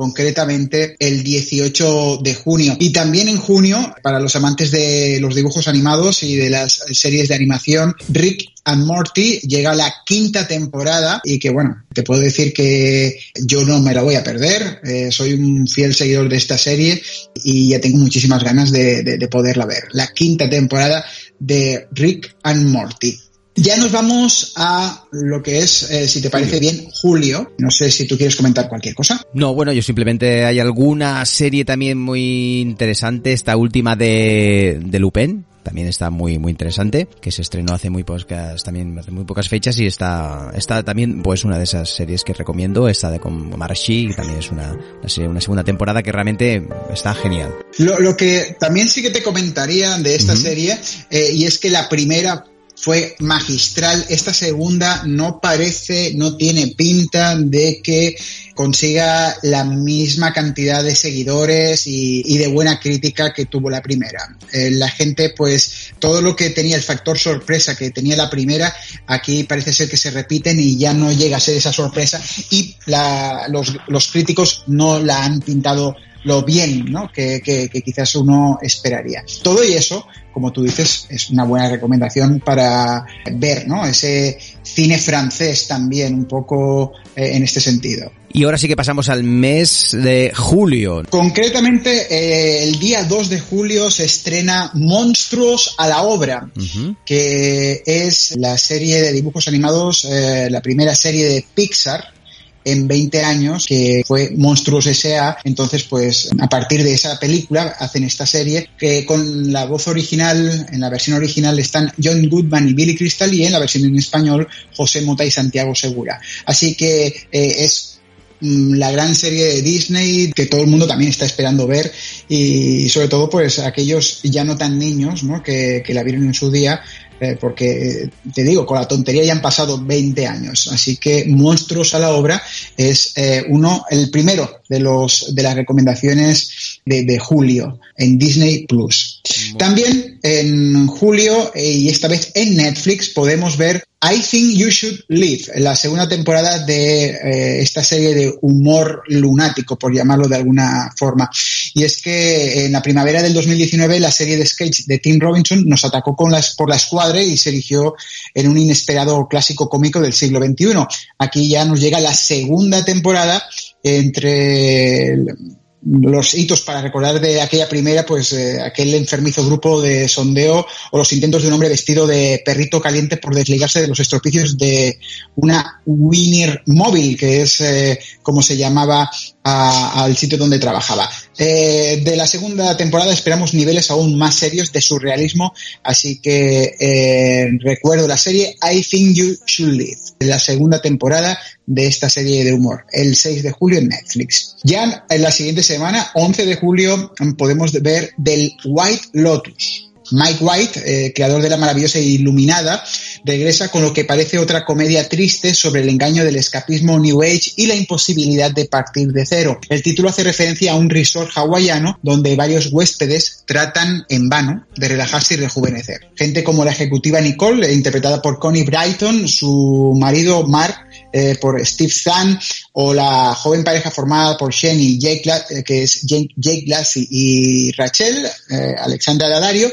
concretamente el 18 de junio. Y también en junio, para los amantes de los dibujos animados y de las series de animación, Rick and Morty llega a la quinta temporada y que bueno, te puedo decir que yo no me la voy a perder, eh, soy un fiel seguidor de esta serie y ya tengo muchísimas ganas de, de, de poderla ver. La quinta temporada de Rick and Morty. Ya nos vamos a lo que es, eh, si te parece bien, Julio. No sé si tú quieres comentar cualquier cosa. No, bueno, yo simplemente hay alguna serie también muy interesante, esta última de, de Lupin, también está muy muy interesante, que se estrenó hace muy pocas también hace muy pocas fechas y está está también pues una de esas series que recomiendo, esta de con Marshi, que también es una, una serie- una segunda temporada que realmente está genial. Lo, lo que también sí que te comentaría de esta serie, eh, y es que la primera fue magistral, esta segunda no parece, no tiene pinta de que consiga la misma cantidad de seguidores y, de buena crítica que tuvo la primera. Eh, la gente, pues, todo lo que tenía el factor sorpresa que tenía la primera, aquí parece ser que se repiten y ya no llega a ser esa sorpresa y la- los, los críticos no la han pintado lo bien ¿no? que, que- que quizás uno esperaría. Todo y eso, como tú dices, es una buena recomendación para ver ¿no? ese cine francés también, un poco eh, en este sentido. Y ahora sí que pasamos al mes de julio. Concretamente, eh, el día 2 de julio se estrena Monstruos a la obra, que es la serie de dibujos animados, eh, la primera serie de Pixar en 20 años, que fue Monstruos S.A. Entonces, pues, a partir de esa película hacen esta serie, que con la voz original, en la versión original están John Goodman y Billy Crystal, y en la versión en español, José Mota y Santiago Segura. Así que eh, es mm, la gran serie de Disney que todo el mundo también está esperando ver y sobre todo pues aquellos ya no tan niños ¿no? que, que la vieron en su día eh, porque eh, te digo, con la tontería ya han pasado 20 años, así que Monstruos a la obra es eh, uno, el primero de los de las recomendaciones de, de julio en Disney Plus. También en julio eh, y esta vez en Netflix podemos ver I Think You Should Live, la segunda temporada de eh, esta serie de humor lunático, por llamarlo de alguna forma. Y es que en la primavera del 2019 la serie de sketch de Tim Robinson nos atacó con las, por la escuadra y se erigió en un inesperado clásico cómico del siglo XXI. Aquí ya nos llega la segunda temporada entre los hitos para recordar de aquella primera, pues eh, aquel enfermizo grupo de sondeo o los intentos de un hombre vestido de perrito caliente por desligarse de los estropicios de una Winner móvil, que es eh, como se llamaba al sitio donde trabajaba. Eh, de la segunda temporada esperamos niveles aún más serios de surrealismo, así que eh, recuerdo la serie I Think You Should Live, la segunda temporada de esta serie de humor, el 6 de julio en Netflix. Ya en la siguiente semana, 11 de julio, podemos ver del White Lotus. Mike White, eh, creador de la maravillosa Iluminada, regresa con lo que parece otra comedia triste sobre el engaño del escapismo New Age y la imposibilidad de partir de cero. El título hace referencia a un resort hawaiano donde varios huéspedes tratan en vano de relajarse y rejuvenecer. Gente como la ejecutiva Nicole, interpretada por Connie Brighton, su marido Mark, eh, por Steve Zahn, o la joven pareja formada por Shane y Jake, eh, que es Jake, y Rachel, eh, Alexandra Daddario,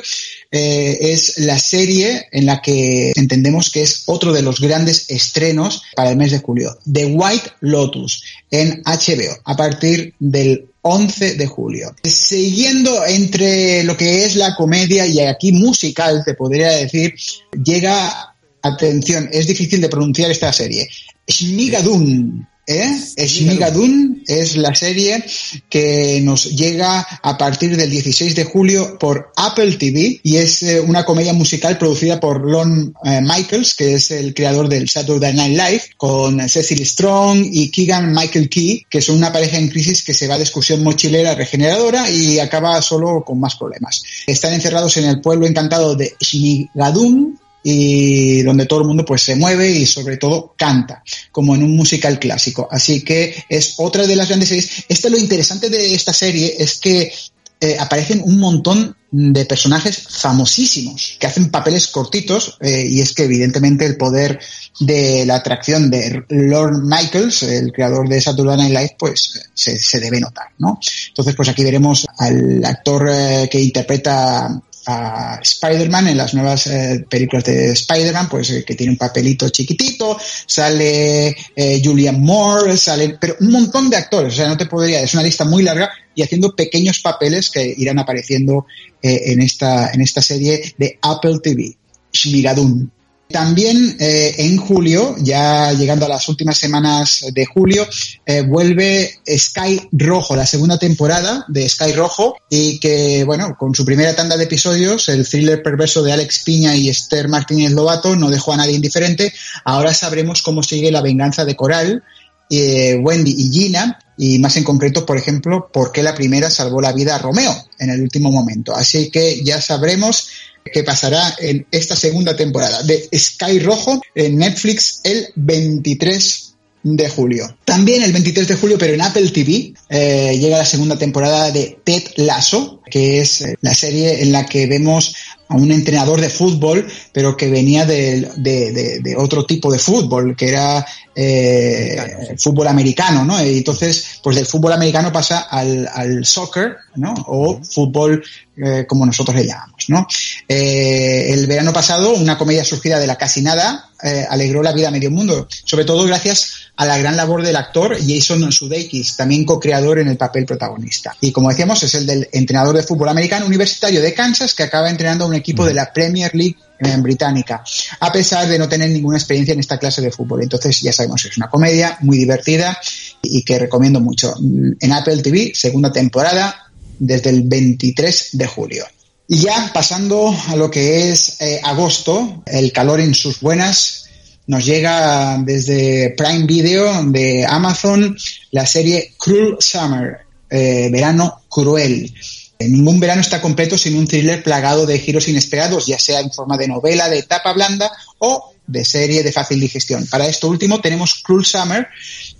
es la serie en la que entendemos que es otro de los grandes estrenos para el mes de julio. The White Lotus en HBO a partir del 11 de julio. Siguiendo entre lo que es la comedia y aquí musical, te podría decir, llega, atención, es difícil de pronunciar esta serie, Shmigadun. ¿Eh? Shmigadun es la serie que nos llega a partir del 16 de julio por Apple TV y es eh, una comedia musical producida por Lon eh, Michaels, que es el creador del Saturday Night Live, con Cecily Strong y Keegan Michael Key, que son una pareja en crisis que se va de excursión mochilera regeneradora y acaba solo con más problemas. Están encerrados en el pueblo encantado de Shmigadun, y donde todo el mundo pues se mueve y sobre todo canta, como en un musical clásico. Así que es otra de las grandes series. Este lo interesante de esta serie es que eh, aparecen un montón de personajes famosísimos que hacen papeles cortitos eh, y es que evidentemente el poder de la atracción de Lord Michaels, el creador de Saturday Night Live, pues se, debe notar, ¿no? Entonces pues aquí veremos al actor eh, que interpreta a Spider-Man en las nuevas eh, películas de Spider-Man, pues eh, que tiene un papelito chiquitito, sale eh, Julian Moore, sale, pero un montón de actores, o sea, no te podría, es una lista muy larga y haciendo pequeños papeles que irán apareciendo eh, en esta en esta serie de Apple TV, Shmigadun. También eh, en julio, ya llegando a las últimas semanas de julio, eh, vuelve Sky Rojo, la segunda temporada de Sky Rojo, y que, bueno, con su primera tanda de episodios, el thriller perverso de Alex Piña y Esther Martínez Lobato no dejó a nadie indiferente. Ahora sabremos cómo sigue la venganza de Coral, eh, Wendy y Gina, y más en concreto, por ejemplo, por qué la primera salvó la vida a Romeo en el último momento. Así que ya sabremos qué pasará en esta segunda temporada de Sky Rojo en Netflix el 23 de julio. También el 23 de julio, pero en Apple TV, eh, llega la segunda temporada de Ted Lasso, que es eh, la serie en la que vemos a un entrenador de fútbol, pero que venía de, de- de- de otro tipo de fútbol, que era eh, fútbol americano, ¿no? Y entonces, pues del fútbol americano pasa al, al soccer, ¿no? O fútbol eh, como nosotros le llamamos, ¿no? Eh, el verano pasado, una comedia surgida de la casi nada alegró la vida a medio mundo, sobre todo gracias a la gran labor del actor Jason Sudeikis, también co-creador en el papel protagonista. Y como decíamos, es el del entrenador de fútbol americano universitario de Kansas que acaba entrenando a un equipo de la Premier League británica, a pesar de no tener ninguna experiencia en esta clase de fútbol. Entonces, ya sabemos, es una comedia muy divertida y que recomiendo mucho. En Apple TV, segunda temporada, desde el 23 de julio. Y ya pasando a lo que es eh, agosto, el calor en sus buenas, nos llega desde Prime Video de Amazon la serie Cruel Summer, eh, verano cruel. Ningún verano está completo sin un thriller plagado de giros inesperados, ya sea en forma de novela de etapa blanda o de serie de fácil digestión. Para esto último tenemos Cruel Summer,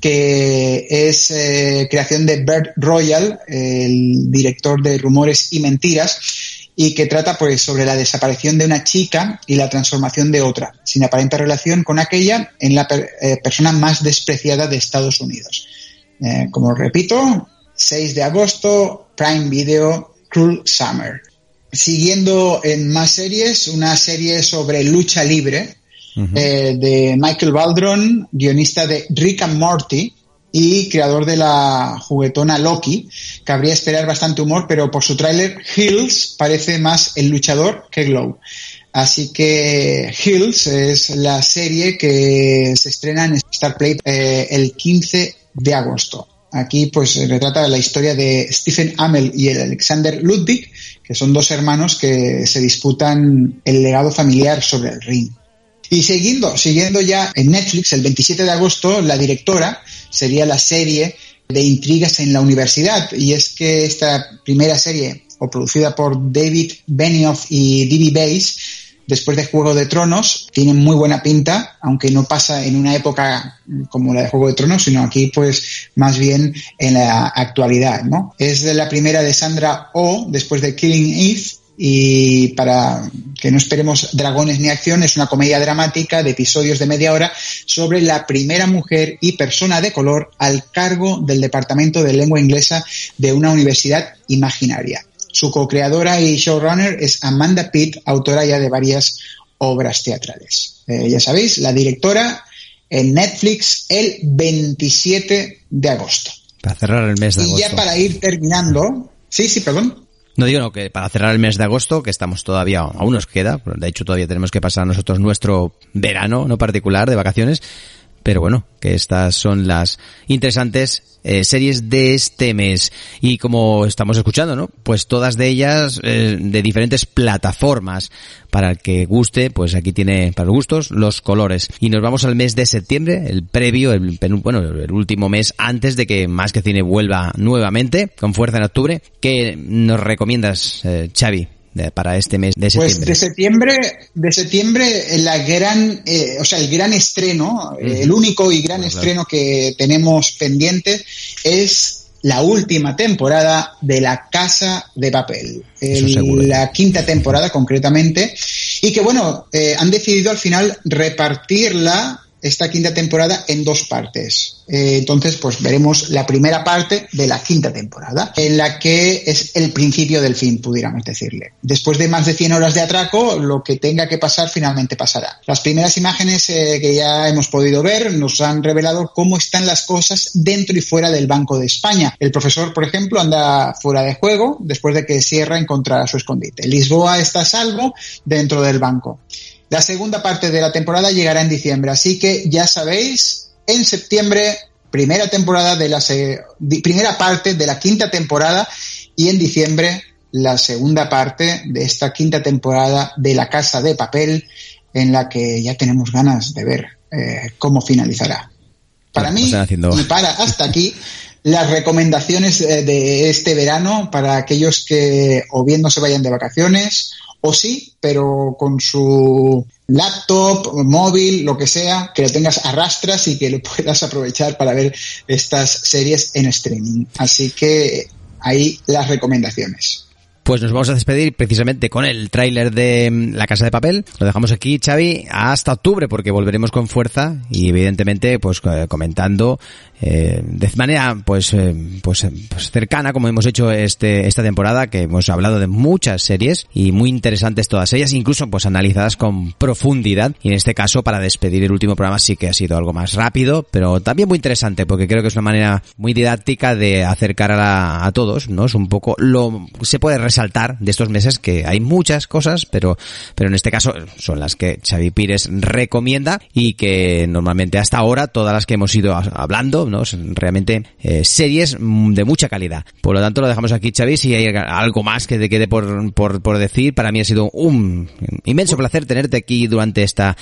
que es eh, creación de Bert Royal, el director de Rumores y Mentiras, y que trata pues sobre la desaparición de una chica y la transformación de otra, sin aparente relación con aquella en la eh, persona más despreciada de Estados Unidos. Eh, como repito, 6 de agosto, Prime Video, Cruel Summer. Siguiendo en más series, una serie sobre lucha libre eh, de Michael Waldron, guionista de Rick and Morty y creador de la juguetona Loki, cabría esperar bastante humor, pero por su tráiler Hills parece más el luchador que Glow. Así que Hills es la serie que se estrena en Star Play eh, el 15 de agosto. Aquí pues retrata la historia de Stephen Amell y el Alexander Ludwig, que son dos hermanos que se disputan el legado familiar sobre el ring. Y siguiendo, siguiendo ya en Netflix, el 27 de agosto, la directora sería la serie de intrigas en la universidad. Y es que esta primera serie, o producida por David Benioff y D.B. Bass, después de Juego de Tronos, tiene muy buena pinta, aunque no pasa en una época como la de Juego de Tronos, sino aquí pues más bien en la actualidad, ¿no? Es de la primera de Sandra Oh, después de Killing Eve, y para que no esperemos dragones ni acción, es una comedia dramática de episodios de media hora sobre la primera mujer y persona de color al cargo del Departamento de Lengua Inglesa de una universidad imaginaria. Su co-creadora y showrunner es Amanda Pitt, autora ya de varias obras teatrales. Eh, ya sabéis, la directora en Netflix el 27 de agosto. Para cerrar el mes de Y agosto. ya para ir terminando, sí, sí, perdón. No digo no, que para cerrar el mes de agosto, que estamos todavía, aún nos queda, de hecho todavía tenemos que pasar nosotros nuestro verano, no particular, de vacaciones, pero bueno, que estas son las interesantes eh, series de este mes. Y como estamos escuchando, ¿no? Pues todas de ellas eh, de diferentes plataformas. Para el que guste, pues aquí tiene para los gustos los colores. Y nos vamos al mes de septiembre, el previo, el bueno, el último mes antes de que Más que Cine vuelva nuevamente, con fuerza en octubre. ¿Qué nos recomiendas, eh, Xavi, de- para este mes de Pues septiembre? de septiembre, de septiembre la gran, eh, o sea, el gran estreno, eh, el único y gran estreno que tenemos pendiente es la última temporada de La Casa de Papel, El- la quinta temporada concretamente, y que bueno, eh, han decidido al final repartirla esta quinta temporada en dos partes. Eh, entonces, pues veremos la primera parte de la quinta temporada, en la que es el principio del fin, pudiéramos decirle. Después de más de 100 horas de atraco, lo que tenga que pasar finalmente pasará. Las primeras imágenes eh, que ya hemos podido ver nos han revelado cómo están las cosas dentro y fuera del Banco de España. El profesor, por ejemplo, anda fuera de juego después de que Sierra encontrara su escondite. Lisboa está a salvo dentro del banco. La segunda parte de la temporada llegará en diciembre, así que ya sabéis, en septiembre, primera temporada de la primera parte de la quinta temporada y en diciembre la segunda parte de esta quinta temporada de La Casa de Papel, en la que ya tenemos ganas de ver eh, cómo finalizará. Para mí, haciendo. y para hasta aquí, las recomendaciones eh, de este verano para aquellos que o bien no se vayan de vacaciones, o sí, pero con su laptop, móvil, lo que sea, que lo tengas a rastras y que lo puedas aprovechar para ver estas series en streaming. Así que ahí las recomendaciones. Pues nos vamos a despedir precisamente con el tráiler de mm, La Casa de Papel. Lo dejamos aquí, Xavi, hasta octubre porque volveremos con fuerza y evidentemente pues eh, comentando eh, de manera pues eh, pues, eh, pues cercana como hemos hecho este esta temporada que hemos hablado de muchas series y muy interesantes todas ellas, incluso pues analizadas con profundidad y en este caso para despedir el último programa sí que ha sido algo más rápido, pero también muy interesante porque creo que es una manera muy didáctica de acercar a, la- a todos, ¿no? Es un poco lo se puede resaltar de estos meses que hay muchas cosas, pero pero en este caso son las que Xavi Pires recomienda y que normalmente hasta ahora todas las que hemos ido hablando, ¿no? Son realmente eh, series de mucha calidad. Por lo tanto lo dejamos aquí, Xavi, si hay algo más que te quede por, por, por decir, para mí ha sido un inmenso placer tenerte aquí durante esta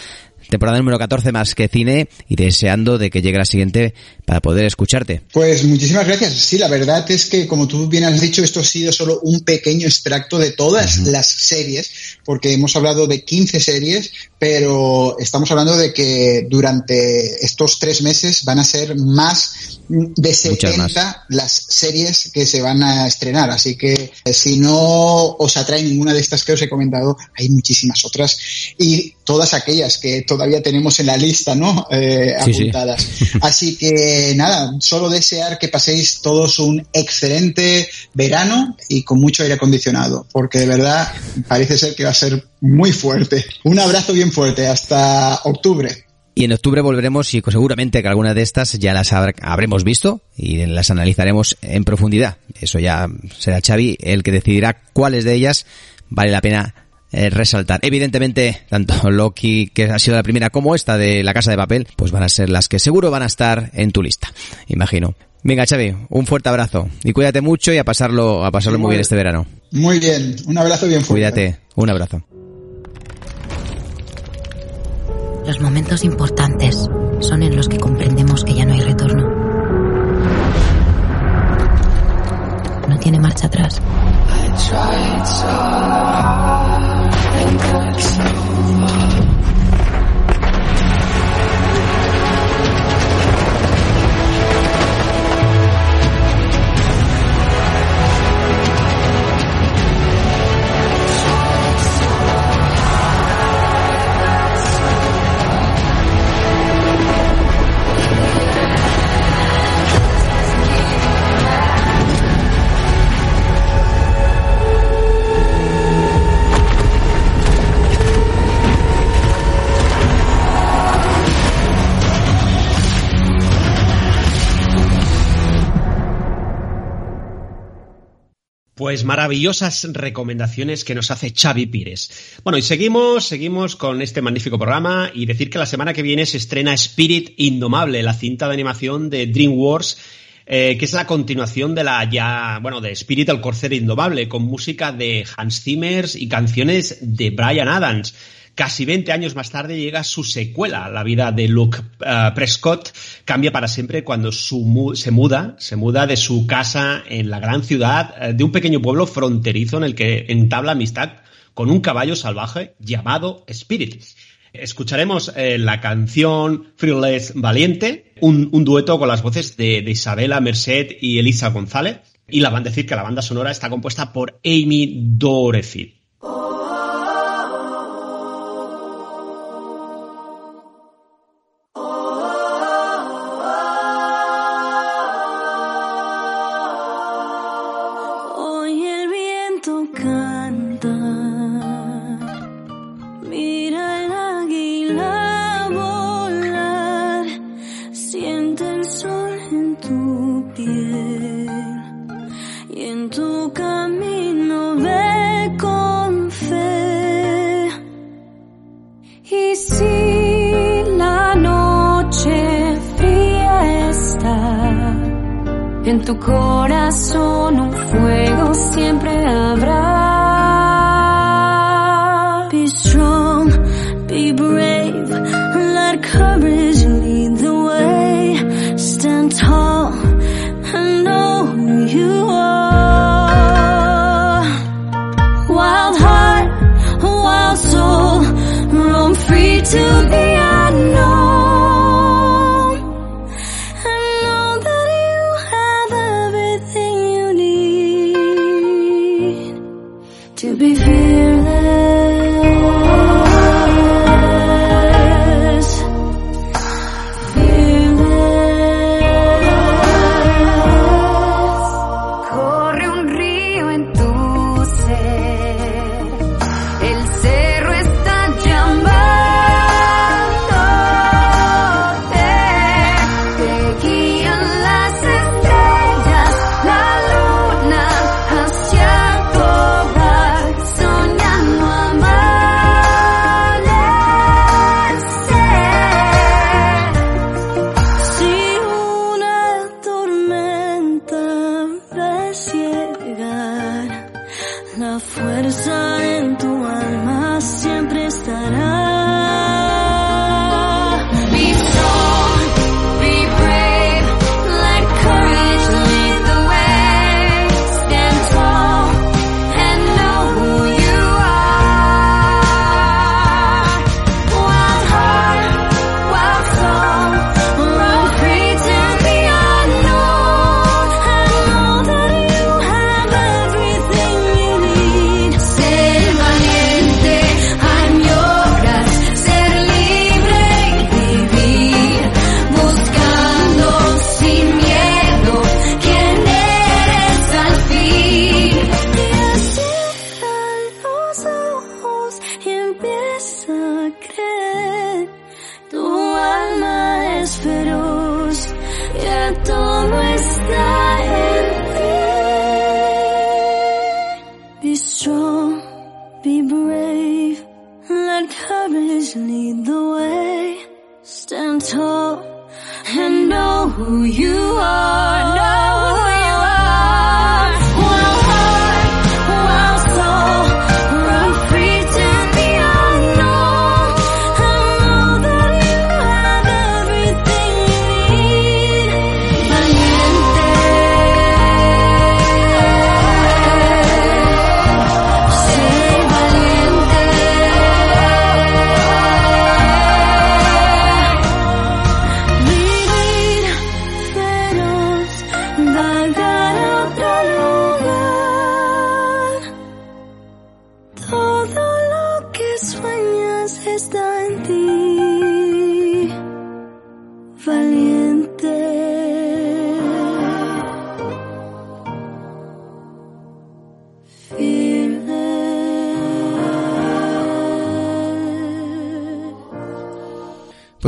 temporada número 14 más que cine y deseando de que llegue la siguiente para poder escucharte. Pues muchísimas gracias. Sí, la verdad es que, como tú bien has dicho, esto ha sido solo un pequeño extracto de todas las series, porque hemos hablado de 15 series, pero estamos hablando de que durante estos tres meses van a ser más de Muchas más. 70 las series que se van a estrenar. Así que eh, si no os atrae ninguna de estas que os he comentado, hay muchísimas otras y todas aquellas que todavía tenemos en la lista, ¿no? Eh, Sí, sí. apuntadas. Así que nada, solo desear que paséis todos un excelente verano y con mucho aire acondicionado, porque de verdad parece ser que va a ser muy fuerte. Un abrazo bien fuerte, hasta octubre. Y en octubre volveremos y seguramente que alguna de estas ya las habremos visto y las analizaremos en profundidad. Eso ya será Xavi el que decidirá cuáles de ellas vale la pena eh, resaltar. Evidentemente, tanto Loki, que ha sido la primera, como esta de La Casa de Papel, pues van a ser las que seguro van a estar en tu lista, imagino. Venga, Xavi, un fuerte abrazo y cuídate mucho y a pasarlo, a pasarlo muy bien este verano. Muy bien, un abrazo bien fuerte. Cuídate, un abrazo. Los momentos importantes son en los que comprendemos que ya no hay retorno. No tiene marcha atrás. Pues maravillosas recomendaciones que nos hace Xavi Pires. Bueno, y seguimos, seguimos con este magnífico programa y decir que la semana que viene se estrena Spirit Indomable, la cinta de animación de DreamWorks, eh, que es la continuación de la ya, bueno, de Spirit el corcel indomable, con música de Hans Zimmer y canciones de Brian Adams. Casi 20 años más tarde llega su secuela, La vida de Luke eh, Prescott cambia para siempre cuando se muda, se muda de su casa en la gran ciudad eh, de un pequeño pueblo fronterizo en el que entabla amistad con un caballo salvaje llamado Spirit. Escucharemos eh, la canción Fearless Valiente, un, dueto con las voces de, Isabela Merced y Elisa González. Y la van a decir que la banda sonora está compuesta por Amy Dorethy.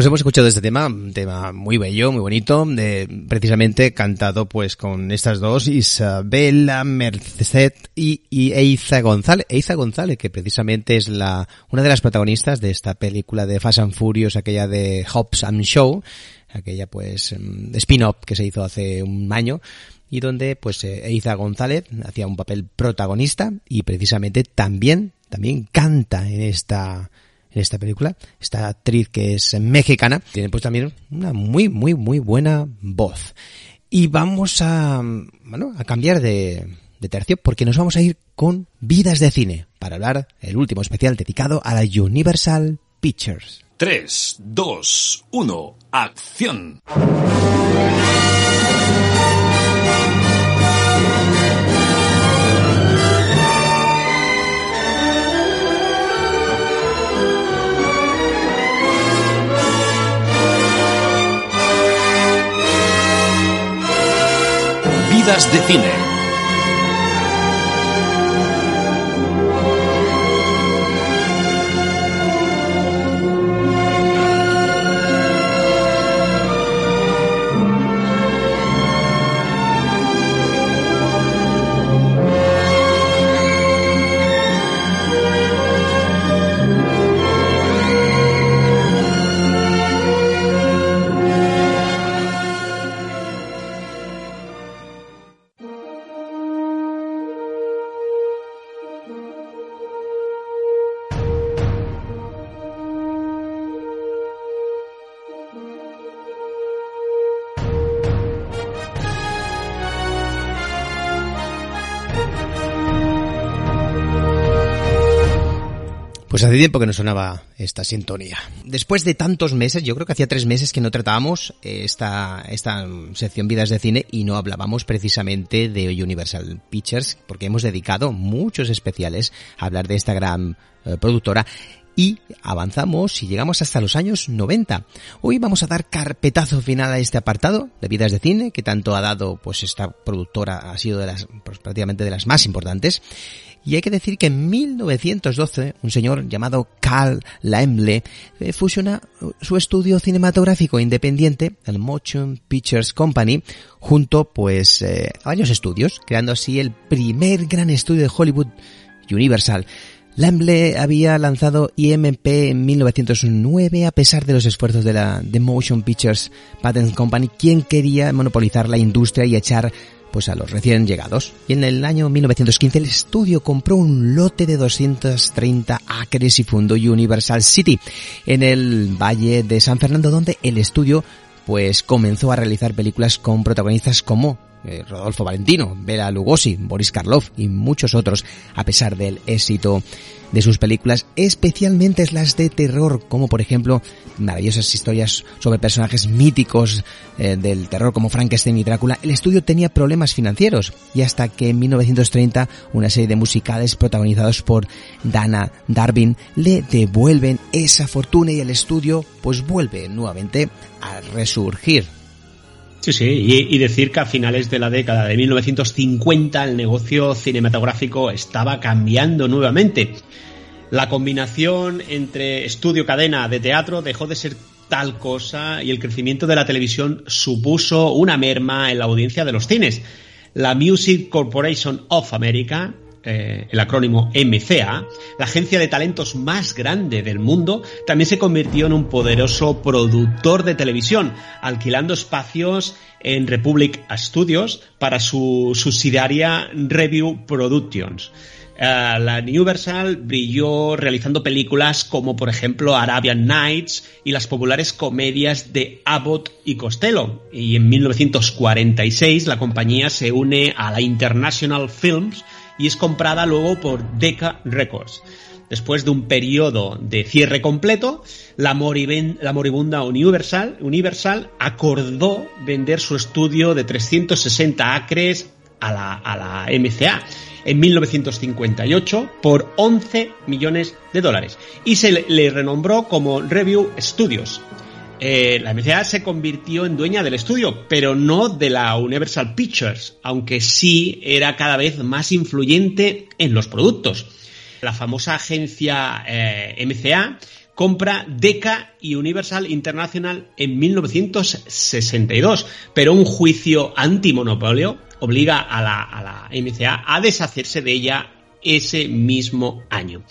Hemos escuchado este tema, un tema muy bello, muy bonito, de, precisamente cantado pues con estas dos, Isabela Merced y, y Eiza González. Eiza González, que precisamente es la, una de las protagonistas de esta película de Fast and Furious, aquella de Hobbs and Show, aquella pues em, spin-off que se hizo hace un año, y donde pues eh, Eiza González hacía un papel protagonista y precisamente también, también canta en esta, en esta película. Esta actriz que es mexicana tiene pues también una muy, muy, muy buena voz. Y vamos a, bueno, a cambiar de, tercio porque nos vamos a ir con Vidas de Cine para hablar el último especial dedicado a la Universal Pictures. 3, 2, 1, acción. De cine. Pues hace tiempo que no sonaba esta sintonía. Después de tantos meses, yo creo que hacía tres meses que no tratábamos esta, esta sección Vidas de Cine y no hablábamos precisamente de Universal Pictures, porque hemos dedicado muchos especiales a hablar de esta gran eh, productora y avanzamos y llegamos hasta los años 90. Hoy vamos a dar carpetazo final a este apartado de vidas de cine que tanto ha dado pues esta productora ha sido de las pues, prácticamente de las más importantes. Y hay que decir que en 1912 un señor llamado Carl Laemmle eh, fusiona su estudio cinematográfico independiente, el Motion Pictures Company, junto pues eh, a varios estudios, creando así el primer gran estudio de Hollywood Universal. Lamble había lanzado IMP en 1909 a pesar de los esfuerzos de la The Motion Pictures Patent Company, quien quería monopolizar la industria y echar pues a los recién llegados. Y en el año 1915 el estudio compró un lote de 230 acres y fundó Universal City en el Valle de San Fernando donde el estudio pues comenzó a realizar películas con protagonistas como eh, Rodolfo Valentino, Bela Lugosi, Boris Karloff y muchos otros, a pesar del éxito de sus películas, especialmente las de terror, como por ejemplo maravillosas historias sobre personajes míticos eh, del terror como Frankenstein y Drácula, el estudio tenía problemas financieros y hasta que en 1930 una serie de musicales protagonizados por Dana Darwin le devuelven esa fortuna y el estudio pues vuelve nuevamente a resurgir. Sí, sí, y, decir que a finales de la década de 1950 el negocio cinematográfico estaba cambiando nuevamente. La combinación entre estudio cadena de teatro dejó de ser tal cosa y el crecimiento de la televisión supuso una merma en la audiencia de los cines. La Music Corporation of America eh, el acrónimo MCA, la agencia de talentos más grande del mundo, también se convirtió en un poderoso productor de televisión, alquilando espacios en Republic Studios para su subsidiaria Review Productions. Uh, la Universal brilló realizando películas como por ejemplo Arabian Nights y las populares comedias de Abbott y Costello. Y en 1946 la compañía se une a la International Films y es comprada luego por Decca Records. Después de un periodo de cierre completo, la, moribunda, Universal, Universal acordó vender su estudio de 360 acres a la, a la MCA en 1958 por 11 millones de dólares y se le renombró como Review Studios. Eh, la MCA se convirtió en dueña del estudio, pero no de la Universal Pictures, aunque sí era cada vez más influyente en los productos. La famosa agencia eh, MCA compra Decca y Universal International en 1962, pero un juicio antimonopolio obliga a la, a la MCA a deshacerse de ella ese mismo año.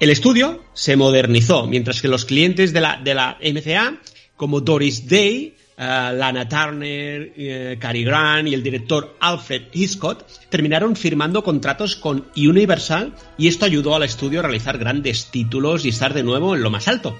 El estudio se modernizó, mientras que los clientes de la, de la MCA, como Doris Day, uh, Lana Turner, uh, Cary Grant y el director Alfred Hitchcock, terminaron firmando contratos con Universal y esto ayudó al estudio a realizar grandes títulos y estar de nuevo en lo más alto.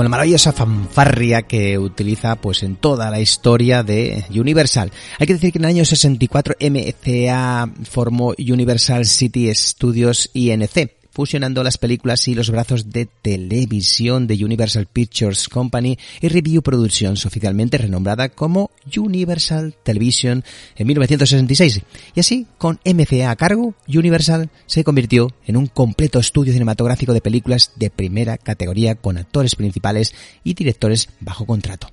Con la maravillosa fanfarria que utiliza pues en toda la historia de Universal. Hay que decir que en el año 64 MCA formó Universal City Studios INC fusionando las películas y los brazos de televisión de Universal Pictures Company y Review Productions, oficialmente renombrada como Universal Television en 1966. Y así, con MCA a cargo, Universal se convirtió en un completo estudio cinematográfico de películas de primera categoría con actores principales y directores bajo contrato.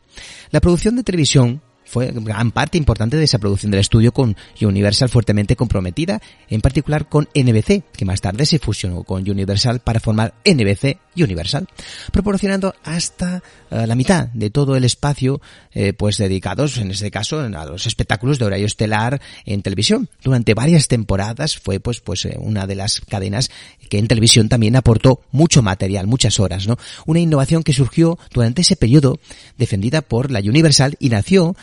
La producción de televisión fue gran parte importante de esa producción del estudio con Universal fuertemente comprometida, en particular con NBC, que más tarde se fusionó con Universal para formar NBC Universal, proporcionando hasta uh, la mitad de todo el espacio eh, pues dedicados, en este caso, a los espectáculos de horario estelar en televisión. Durante varias temporadas fue pues pues eh, una de las cadenas que en televisión también aportó mucho material, muchas horas, ¿no? Una innovación que surgió durante ese periodo defendida por la Universal y nació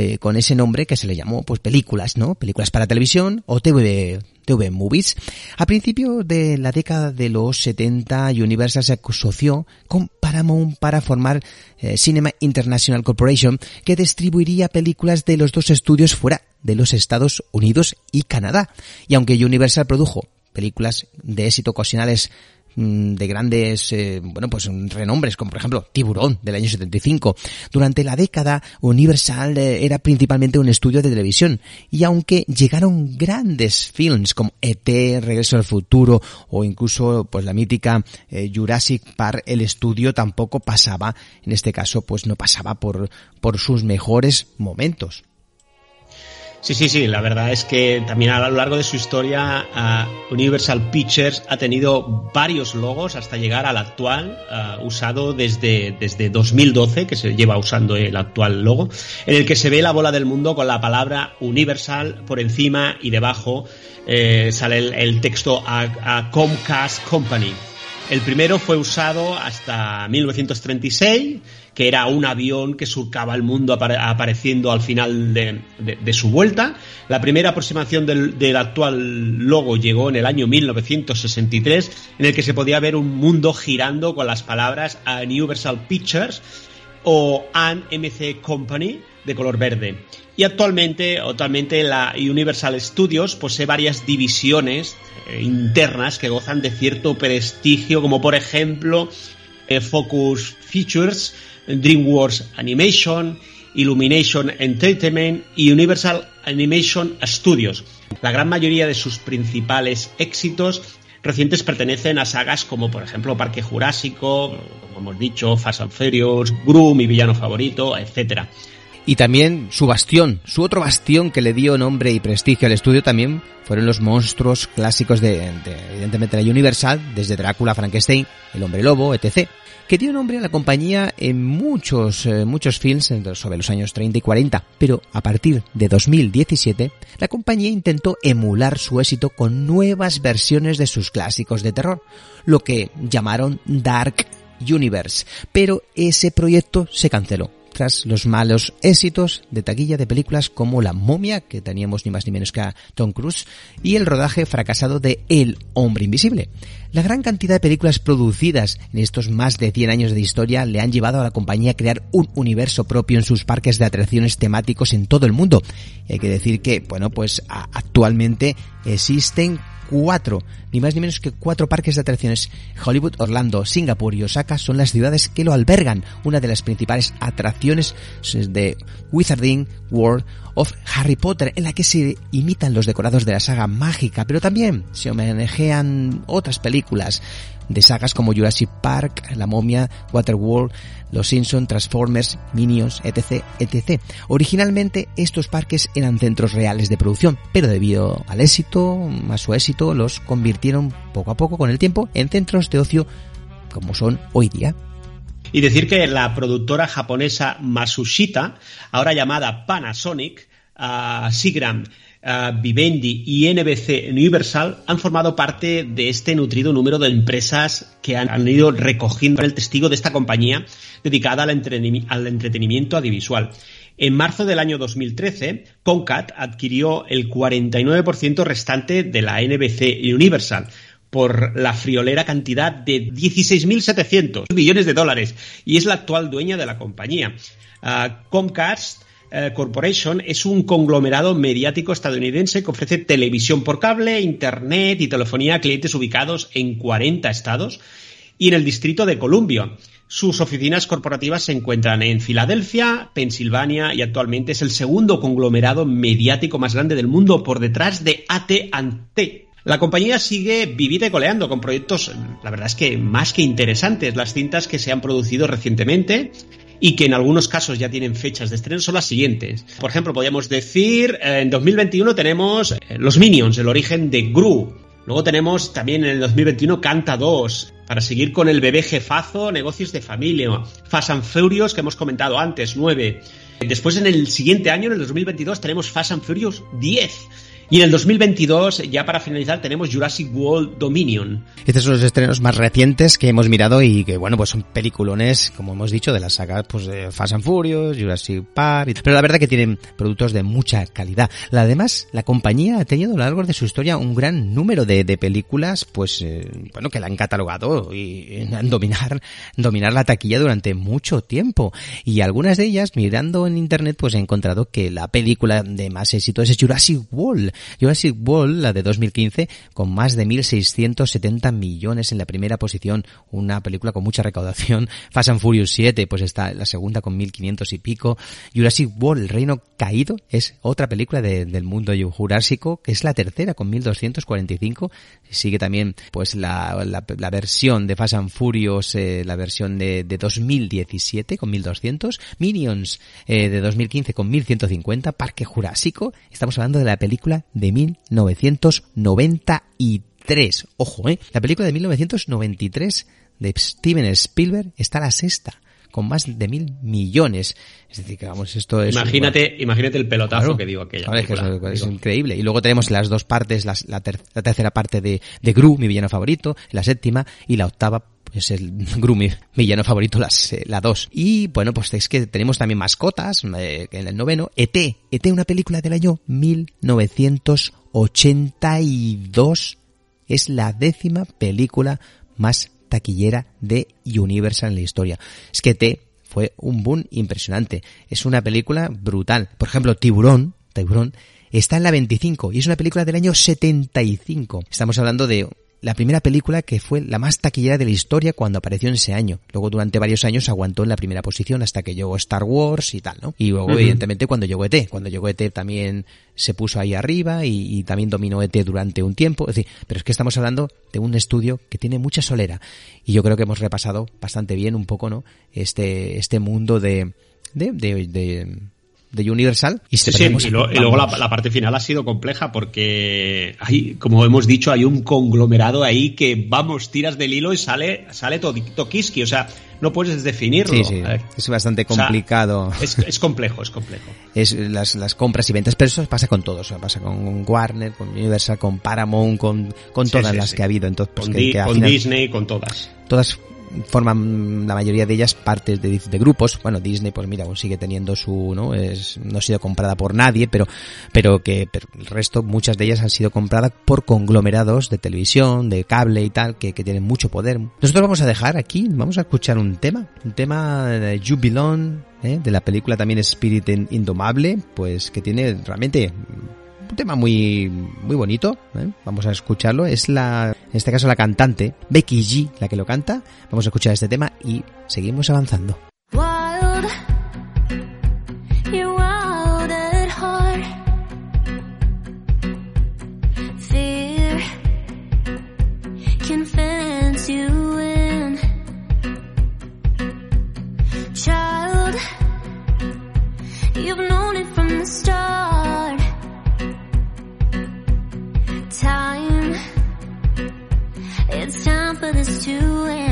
eh, con ese nombre que se le llamó pues películas, ¿no? Películas para televisión o TV, TV Movies. A principios de la década de los 70, Universal se asoció con Paramount para formar eh, Cinema International Corporation, que distribuiría películas de los dos estudios fuera de los Estados Unidos y Canadá. Y aunque Universal produjo películas de éxito ocasionales de grandes, eh, bueno, pues renombres, como por ejemplo Tiburón del año 75. Durante la década, Universal eh, era principalmente un estudio de televisión y aunque llegaron grandes films como ET, Regreso al Futuro o incluso pues la mítica eh, Jurassic Park, el estudio tampoco pasaba, en este caso, pues no pasaba por, por sus mejores momentos. Sí, sí, sí, la verdad es que también a lo largo de su historia uh, Universal Pictures ha tenido varios logos hasta llegar al actual, uh, usado desde, desde 2012, que se lleva usando el actual logo, en el que se ve la bola del mundo con la palabra Universal por encima y debajo eh, sale el, texto a Comcast Company. El primero fue usado hasta 1936, que era un avión que surcaba el mundo apare apareciendo al final de, su vuelta. La primera aproximación del, del, actual logo llegó en el año 1963, en el que se podía ver un mundo girando con las palabras Universal Pictures o An MC Company de color verde. Y actualmente, actualmente la Universal Studios posee varias divisiones eh, internas que gozan de cierto prestigio, como por ejemplo eh, Focus Features, DreamWorks Animation, Illumination Entertainment y Universal Animation Studios. La gran mayoría de sus principales éxitos recientes pertenecen a sagas como por ejemplo Parque Jurásico, como hemos dicho, Fast and Furious, Gru, mi villano favorito, etcétera. Y también su bastión, su otro bastión que le dio nombre y prestigio al estudio también fueron los monstruos clásicos de, de evidentemente la Universal, desde Drácula, Frankenstein, El Hombre Lobo, etc que dio nombre a la compañía en muchos, eh, muchos films sobre los años 30 y 40, pero a partir de 2017 la compañía intentó emular su éxito con nuevas versiones de sus clásicos de terror, lo que llamaron Dark Universe, pero ese proyecto se canceló los malos éxitos de taquilla de películas como La momia, que teníamos ni más ni menos que a Tom Cruise, y el rodaje fracasado de El hombre invisible. La gran cantidad de películas producidas en estos más de 100 años de historia le han llevado a la compañía a crear un universo propio en sus parques de atracciones temáticos en todo el mundo. Y hay que decir que, bueno, pues actualmente existen cuatro, ni más ni menos que cuatro parques de atracciones. Hollywood, Orlando, Singapur y Osaka son las ciudades que lo albergan. Una de las principales atracciones de Wizarding World of Harry Potter, en la que se imitan los decorados de la saga mágica, pero también se homenajean otras películas de sagas como Jurassic Park, La Momia, Waterworld, Los Simpson, Transformers, Minions, etc, etc. Originalmente estos parques eran centros reales de producción, pero debido al éxito, a su éxito, los convirtieron poco a poco con el tiempo en centros de ocio como son hoy día. Y decir que la productora japonesa Masushita, ahora llamada Panasonic, uh, Sigram, Vivendi y NBC Universal han formado parte de este nutrido número de empresas que han, ido recogiendo el testigo de esta compañía dedicada al, entretenimi al entretenimiento audiovisual. En marzo del año 2013, Concat adquirió el 49% restante de la NBC Universal por la friolera cantidad de 16.700 millones de dólares y es la actual dueña de la compañía. Uh, Comcast Corporation es un conglomerado mediático estadounidense que ofrece televisión por cable, internet y telefonía a clientes ubicados en 40 estados y en el Distrito de Columbia. Sus oficinas corporativas se encuentran en Filadelfia, Pensilvania y actualmente es el segundo conglomerado mediático más grande del mundo por detrás de AT&T. La compañía sigue vivida y coleando con proyectos, la verdad es que más que interesantes. Las cintas que se han producido recientemente y que en algunos casos ya tienen fechas de estreno son las siguientes. Por ejemplo, podríamos decir, eh, en 2021 tenemos eh, Los Minions, el origen de Gru. Luego tenemos también en el 2021 Canta 2, para seguir con el bebé jefazo, negocios de familia. Fast and Furious, que hemos comentado antes, 9. Después en el siguiente año, en el 2022, tenemos Fast and Furious 10. Y en el 2022, ya para finalizar, tenemos Jurassic World Dominion. Estos son los estrenos más recientes que hemos mirado y que, bueno, pues son peliculones, como hemos dicho, de las sagas pues, de Fast and Furious, Jurassic Park, pero la verdad que tienen productos de mucha calidad. La- Además, la compañía ha tenido a lo largo de su historia un gran número de, de películas, pues, eh, bueno, que la han catalogado y han dominar, dominar la taquilla durante mucho tiempo. Y algunas de ellas, mirando en internet, pues he encontrado que la película de más éxito es Jurassic World. Jurassic World, la de 2015, con más de 1.670 millones en la primera posición, una película con mucha recaudación. Fast and Furious 7, pues está la segunda con 1.500 y pico. Jurassic World, El Reino Caído, es otra película de- del mundo jurásico, que es la tercera con 1.245. Sigue también, pues, la, la, la versión de Fast and Furious, eh, la versión de, de 2017 con 1.200. Minions, eh, de 2015 con 1.150. Parque Jurásico, estamos hablando de la película de 1993. Ojo, eh. La película de 1993 de Steven Spielberg está la sexta con más de mil millones. Es decir, que vamos, esto es... Imagínate, imagínate el pelotazo Claro. que dio aquella Claro, es que es, es Digo, increíble. Y luego tenemos las dos partes, las- la, ter- la tercera parte de, de Gru, mi villano favorito, la séptima, y la octava, pues el Gru, mi villano favorito, las, eh, la dos. Y bueno, pues es que tenemos también mascotas, eh, en el noveno, ET, ET, una película del año 1982, es la décima película más taquillera de Universal en la historia. Es que ET fue un boom impresionante. Es una película brutal. Por ejemplo, Tiburón, Tiburón, está en la 25 y es una película del año 75. Estamos hablando de la primera película que fue la más taquillera de la historia cuando apareció en ese año. Luego durante varios años aguantó en la primera posición hasta que llegó Star Wars y tal, ¿no? Y luego evidentemente cuando llegó ET, cuando llegó ET también se puso ahí arriba y, y también dominó ET durante un tiempo. Es decir, pero es que estamos hablando de un estudio que tiene mucha solera y yo creo que hemos repasado bastante bien un poco, ¿no? Este este mundo de de de, de, de Universal y Sí, se sí, tenemos- y, lo- y luego la, parte final ha sido compleja porque hay, como hemos dicho, hay un conglomerado ahí que vamos, tiras del hilo y sale, sale todo Tokiski, o sea, no puedes definirlo. Sí, sí, es bastante o sea, complicado. es, es complejo, es complejo. es las, las compras y ventas, pero eso pasa con todos, o sea, pasa con Warner, con Universal, con Paramount, con, con todas sí, las que ha habido, entonces pues Con, que, Di- que al con final Disney, con todas. todas forman la mayoría de ellas partes de, de grupos, bueno Disney pues mira aún sigue teniendo su, no es, no ha sido comprada por nadie, pero, pero que pero el resto, muchas de ellas han sido compradas por conglomerados de televisión, de cable y tal, que, que tienen mucho poder. Nosotros vamos a dejar aquí, vamos a escuchar un tema, un tema de ¿eh? de la película también Spirit Indomable, pues que tiene realmente un tema muy muy bonito ¿eh? vamos a escucharlo es la en este caso la cantante Becky G la que lo canta vamos a escuchar este tema y seguimos avanzando Wild, you're wild at heart. Fear can fence you in. Child, you've known it from the start. This to end.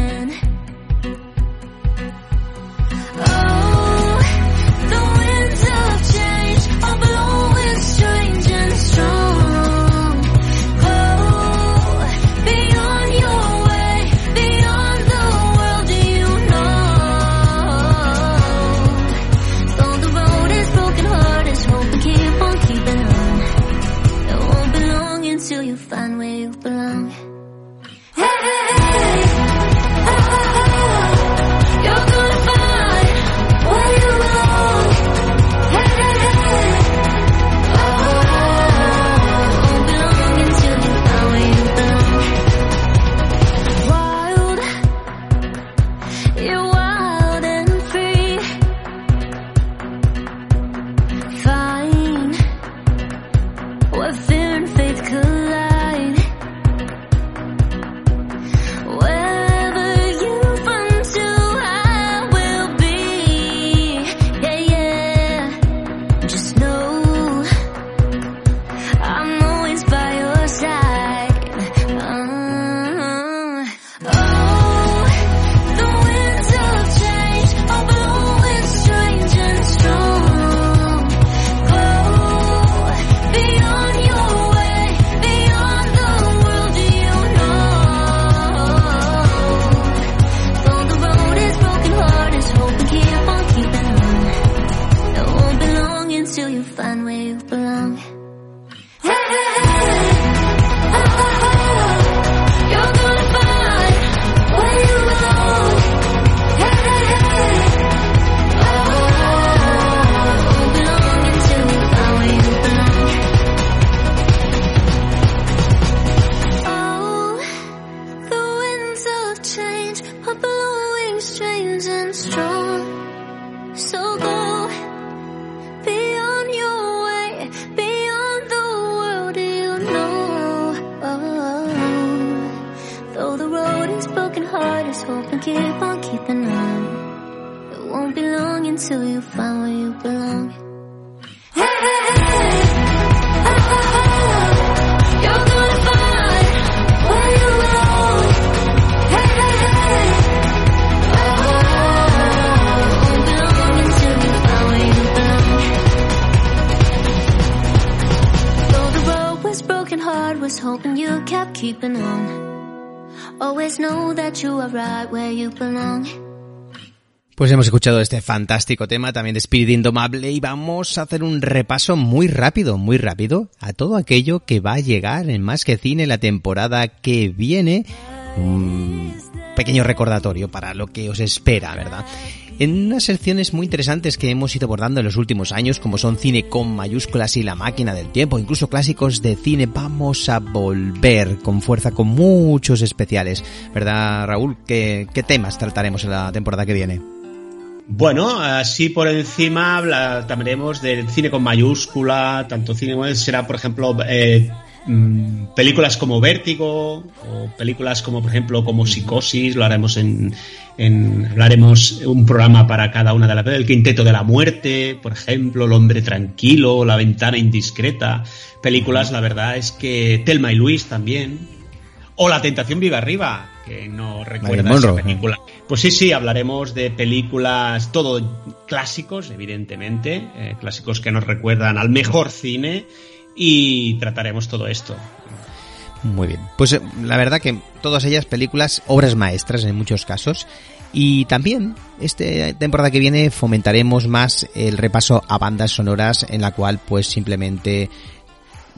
So go be on your way, be on the world you know. Oh, though the road is broken, heart is hope and keep on keeping on. It won't be long until you find. Pues hemos escuchado este fantástico tema también de Spirit Indomable y vamos a hacer un repaso muy rápido, muy rápido a todo aquello que va a llegar en Más que Cine la temporada que viene. Un pequeño recordatorio para lo que os espera, ¿verdad? En unas secciones muy interesantes que hemos ido abordando en los últimos años, como son cine con mayúsculas y la máquina del tiempo, incluso clásicos de cine, vamos a volver con fuerza, con muchos especiales. ¿Verdad, Raúl? ¿Qué, temas trataremos en la temporada que viene? Bueno, así por encima hablaremos del cine con mayúscula, tanto cine será, por ejemplo, eh, mm, películas como Vértigo o películas como, por ejemplo, como Psicosis, lo haremos en, en hablaremos un programa para cada una de las el Quinteto de la Muerte, por ejemplo, El Hombre Tranquilo, La Ventana Indiscreta, películas, la verdad es que Telma y Luis también, o La Tentación Viva Arriba, que no recuerda esa Monroe, película. Pues sí, sí, hablaremos de películas, todo clásicos, evidentemente, eh, clásicos que nos recuerdan al mejor cine y trataremos todo esto. Muy bien. Pues eh, la verdad que todas ellas películas, obras maestras en muchos casos. Y también, esta temporada que viene, fomentaremos más el repaso a bandas sonoras en la cual pues simplemente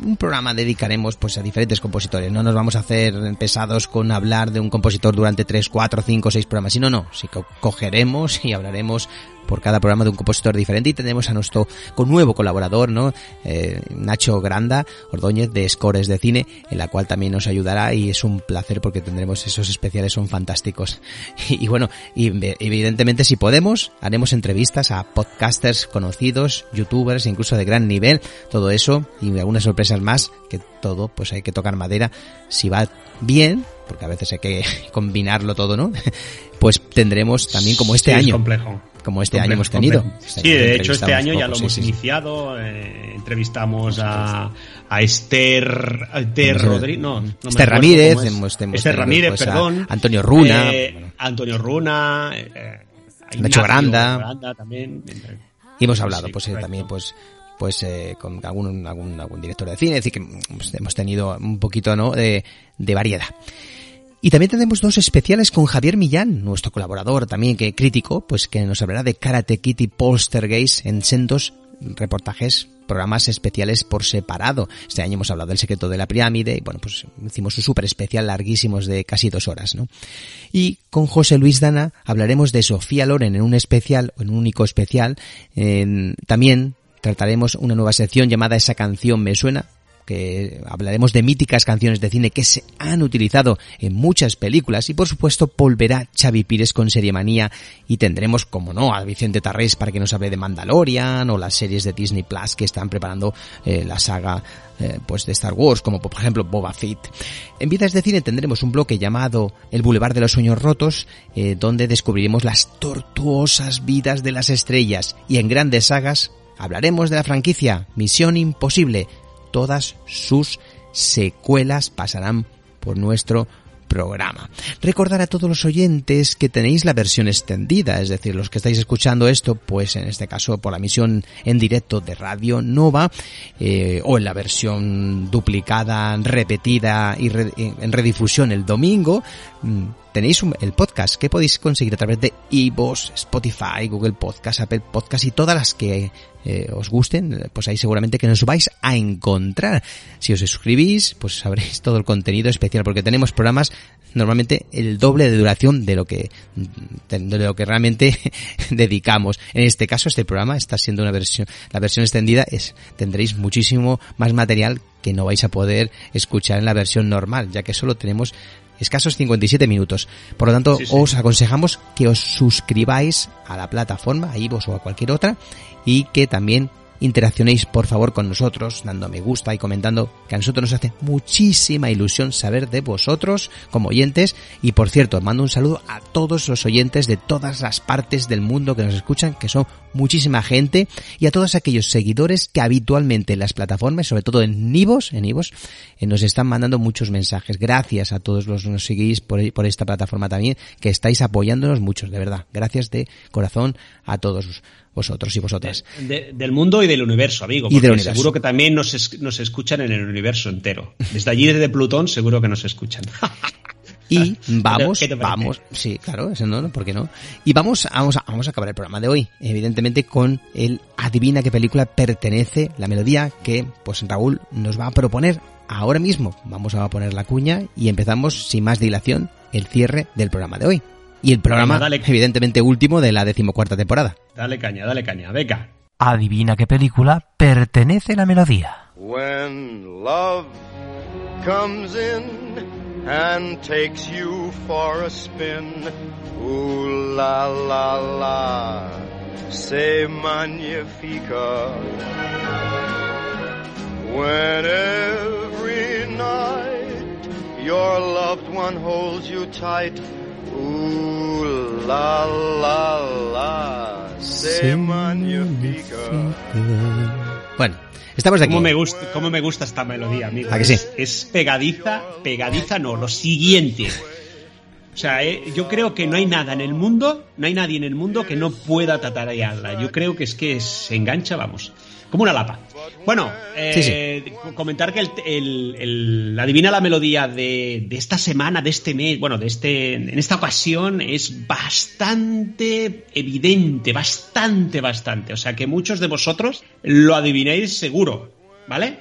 un programa dedicaremos pues a diferentes compositores. No nos vamos a hacer pesados con hablar de un compositor durante 3, 4, 5, 6 programas. Sino no, sí que cogeremos y hablaremos por cada programa de un compositor diferente y tendremos a nuestro con nuevo colaborador, ¿no? Eh, Nacho Granda, Ordóñez de Scores de Cine, en la cual también nos ayudará y es un placer porque tendremos esos especiales, son fantásticos. Y, y bueno, y evidentemente si podemos, haremos entrevistas a podcasters conocidos, youtubers, incluso de gran nivel, todo eso y algunas sorpresas más, que todo pues hay que tocar madera. Si va bien, porque a veces hay que combinarlo todo, ¿no? Pues tendremos también como este Sí, es año. complejo. Como este año hemos tenido. Este Sí, año de hecho este año ya poco, lo sí, hemos sí, iniciado. eh, entrevistamos a, a Esther, Esther Rodríguez, no, no Esther Ramírez, es. hemos- hemos Esther Ramírez, pues, a perdón. Antonio Runa, Eh, Antonio Runa. eh, Nacho Granda. Granda también. Y hemos hablado, pues eh, también, pues, pues eh, con algún, algún, algún director de cine, es decir, que pues, hemos tenido un poquito, ¿no? De, de variedad. Y también tendremos dos especiales con Javier Millán, nuestro colaborador también, que crítico, pues que nos hablará de Karate Kid y Poltergeist en sendos reportajes, programas especiales por separado. Este año hemos hablado del secreto de la pirámide y bueno, pues hicimos un súper especial larguísimos de casi dos horas, ¿no? Y con José Luis Dana hablaremos de Sofía Loren en un especial, en un único especial. También trataremos una nueva sección llamada Esa canción me suena, que hablaremos de míticas canciones de cine que se han utilizado en muchas películas y por supuesto volverá Xavi Pires con Serie Manía y tendremos, como no, a Vicente Tarrés para que nos hable de Mandalorian o las series de Disney Plus que están preparando eh, la saga eh, pues de Star Wars, como por ejemplo Boba Fett. En Vidas de Cine tendremos un bloque llamado El Boulevard de los Sueños Rotos, eh, donde descubriremos las tortuosas vidas de las estrellas y en grandes sagas hablaremos de la franquicia Misión Imposible, todas sus secuelas pasarán por nuestro programa. Recordar a todos los oyentes que tenéis la versión extendida, es decir, los que estáis escuchando esto, pues en este caso por la emisión en directo de Radio Nova, eh, o en la versión duplicada, repetida y en redifusión el domingo, mm, tenéis un- el podcast que podéis conseguir a través de iVoox, Spotify, Google Podcast, Apple Podcast y todas las que eh, os gusten, pues ahí seguramente que nos vais a encontrar. Si os suscribís, pues sabréis todo el contenido especial, porque tenemos programas normalmente el doble de duración de lo que de lo que realmente dedicamos. En este caso, este programa está siendo una versión, la versión extendida es tendréis muchísimo más material que no vais a poder escuchar en la versión normal, ya que solo tenemos escasos 57 minutos. Por lo tanto, Sí, sí. os aconsejamos que os suscribáis a la plataforma, a iVoox o a cualquier otra, y que también interaccionéis por favor con nosotros, dando me gusta y comentando, que a nosotros nos hace muchísima ilusión saber de vosotros como oyentes. Y por cierto, mando un saludo a todos los oyentes de todas las partes del mundo que nos escuchan, que son muchísima gente, y a todos aquellos seguidores que habitualmente en las plataformas, sobre todo en Nivos, en Ivos, eh, nos están mandando muchos mensajes. Gracias a todos los que nos seguís por, por esta plataforma también, que estáis apoyándonos muchos, de verdad. Gracias de corazón a todos vosotros y vosotras. De- del mundo y del universo, amigo. Y del universo. Seguro que también nos, es- nos escuchan en el universo entero. Desde allí, desde Plutón, seguro que nos escuchan. Y vamos, vamos, sí, claro, eso no, ¿por qué no? Y vamos, vamos, a, vamos a acabar el programa de hoy, evidentemente con el adivina qué película pertenece la melodía que, pues Raúl nos va a proponer ahora mismo. Vamos a poner la cuña y empezamos sin más dilación el cierre del programa de hoy. Y el programa, Venga, dale. evidentemente, último de la decimocuarta temporada. Dale caña, dale caña, venga. Adivina qué película pertenece la melodía. When love comes in and takes you for a spin, ooh la la la, say magnifica. When every night your loved one holds you tight, ooh la la la, say magnifica. Bueno, estamos de aquí. ¿Cómo me, gusta, ¿Cómo me gusta esta melodía, amigo? ¿A que sí? Es, es pegadiza, pegadiza no, lo siguiente. O sea, eh, yo creo que no hay nada en el mundo, no hay nadie en el mundo que no pueda tatarearla. Yo creo que es que se engancha, vamos, como una lapa. Bueno, eh, co- comentar que el, el- el- adivina la melodía de, de esta semana, de este mes, bueno, de este, en esta ocasión es bastante evidente, bastante, bastante. O sea que muchos de vosotros lo adivináis seguro, ¿vale?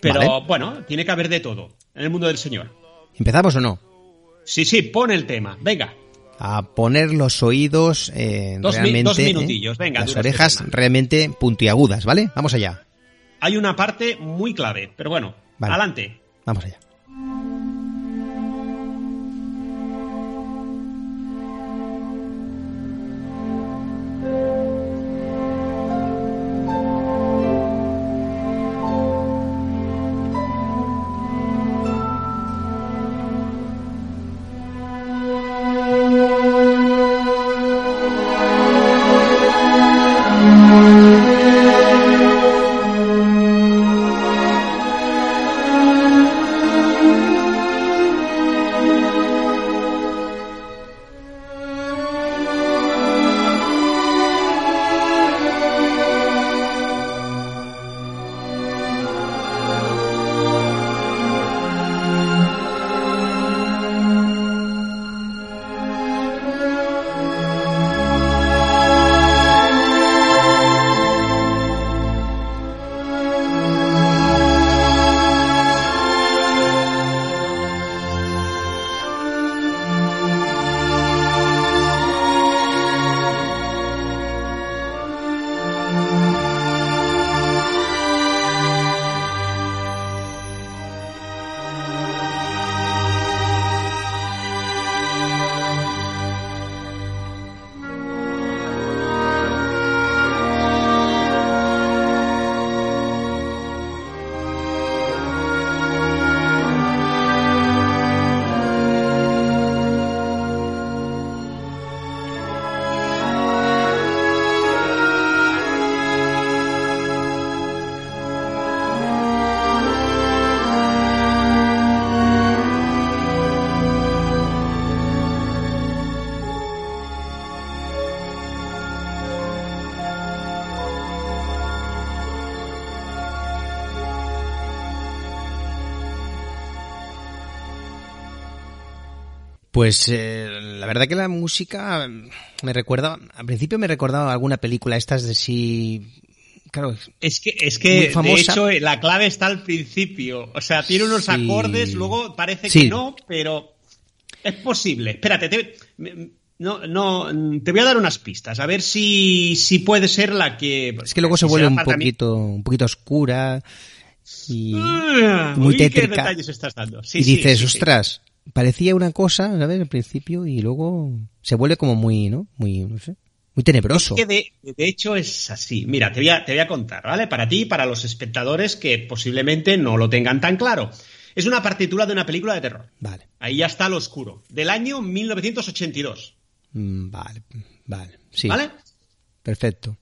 Pero Vale. bueno, tiene que haber de todo en el mundo del Señor. ¿Empezamos o no? Sí, sí, pon el tema, venga. a poner los oídos eh, Dos mi- realmente, dos minutillos, eh, venga, las este orejas realmente puntiagudas, ¿vale? Vamos allá, Hay una parte muy clave, pero bueno, Vale. adelante. vamos allá. Pues eh, la verdad que la música me recuerda, al principio me recordaba alguna película estas de si, claro, Es que, es que de hecho, eh, la clave está al principio. O sea, tiene unos Sí. acordes, luego parece Sí. que no, pero es posible. Espérate, te, no, no, te voy a dar unas pistas, a ver si, si puede ser la que. es que luego se vuelve un poquito, un poquito oscura y Ah, muy uy, ¿Qué tétrica. detalles estás dando? Sí, y sí, dices, sí, sí. ostras, parecía una cosa, ¿sabes? Al principio y luego se vuelve como muy, ¿no? Muy, no sé, muy tenebroso. Es que de, de hecho es así. Mira, te voy, a, te voy a contar, ¿vale? Para ti y para los espectadores que posiblemente no lo tengan tan claro. Es una partitura de una película de terror. Vale. Ahí ya está lo oscuro. Del año 1982. Mm, Vale, vale. Sí. ¿Vale? Perfecto.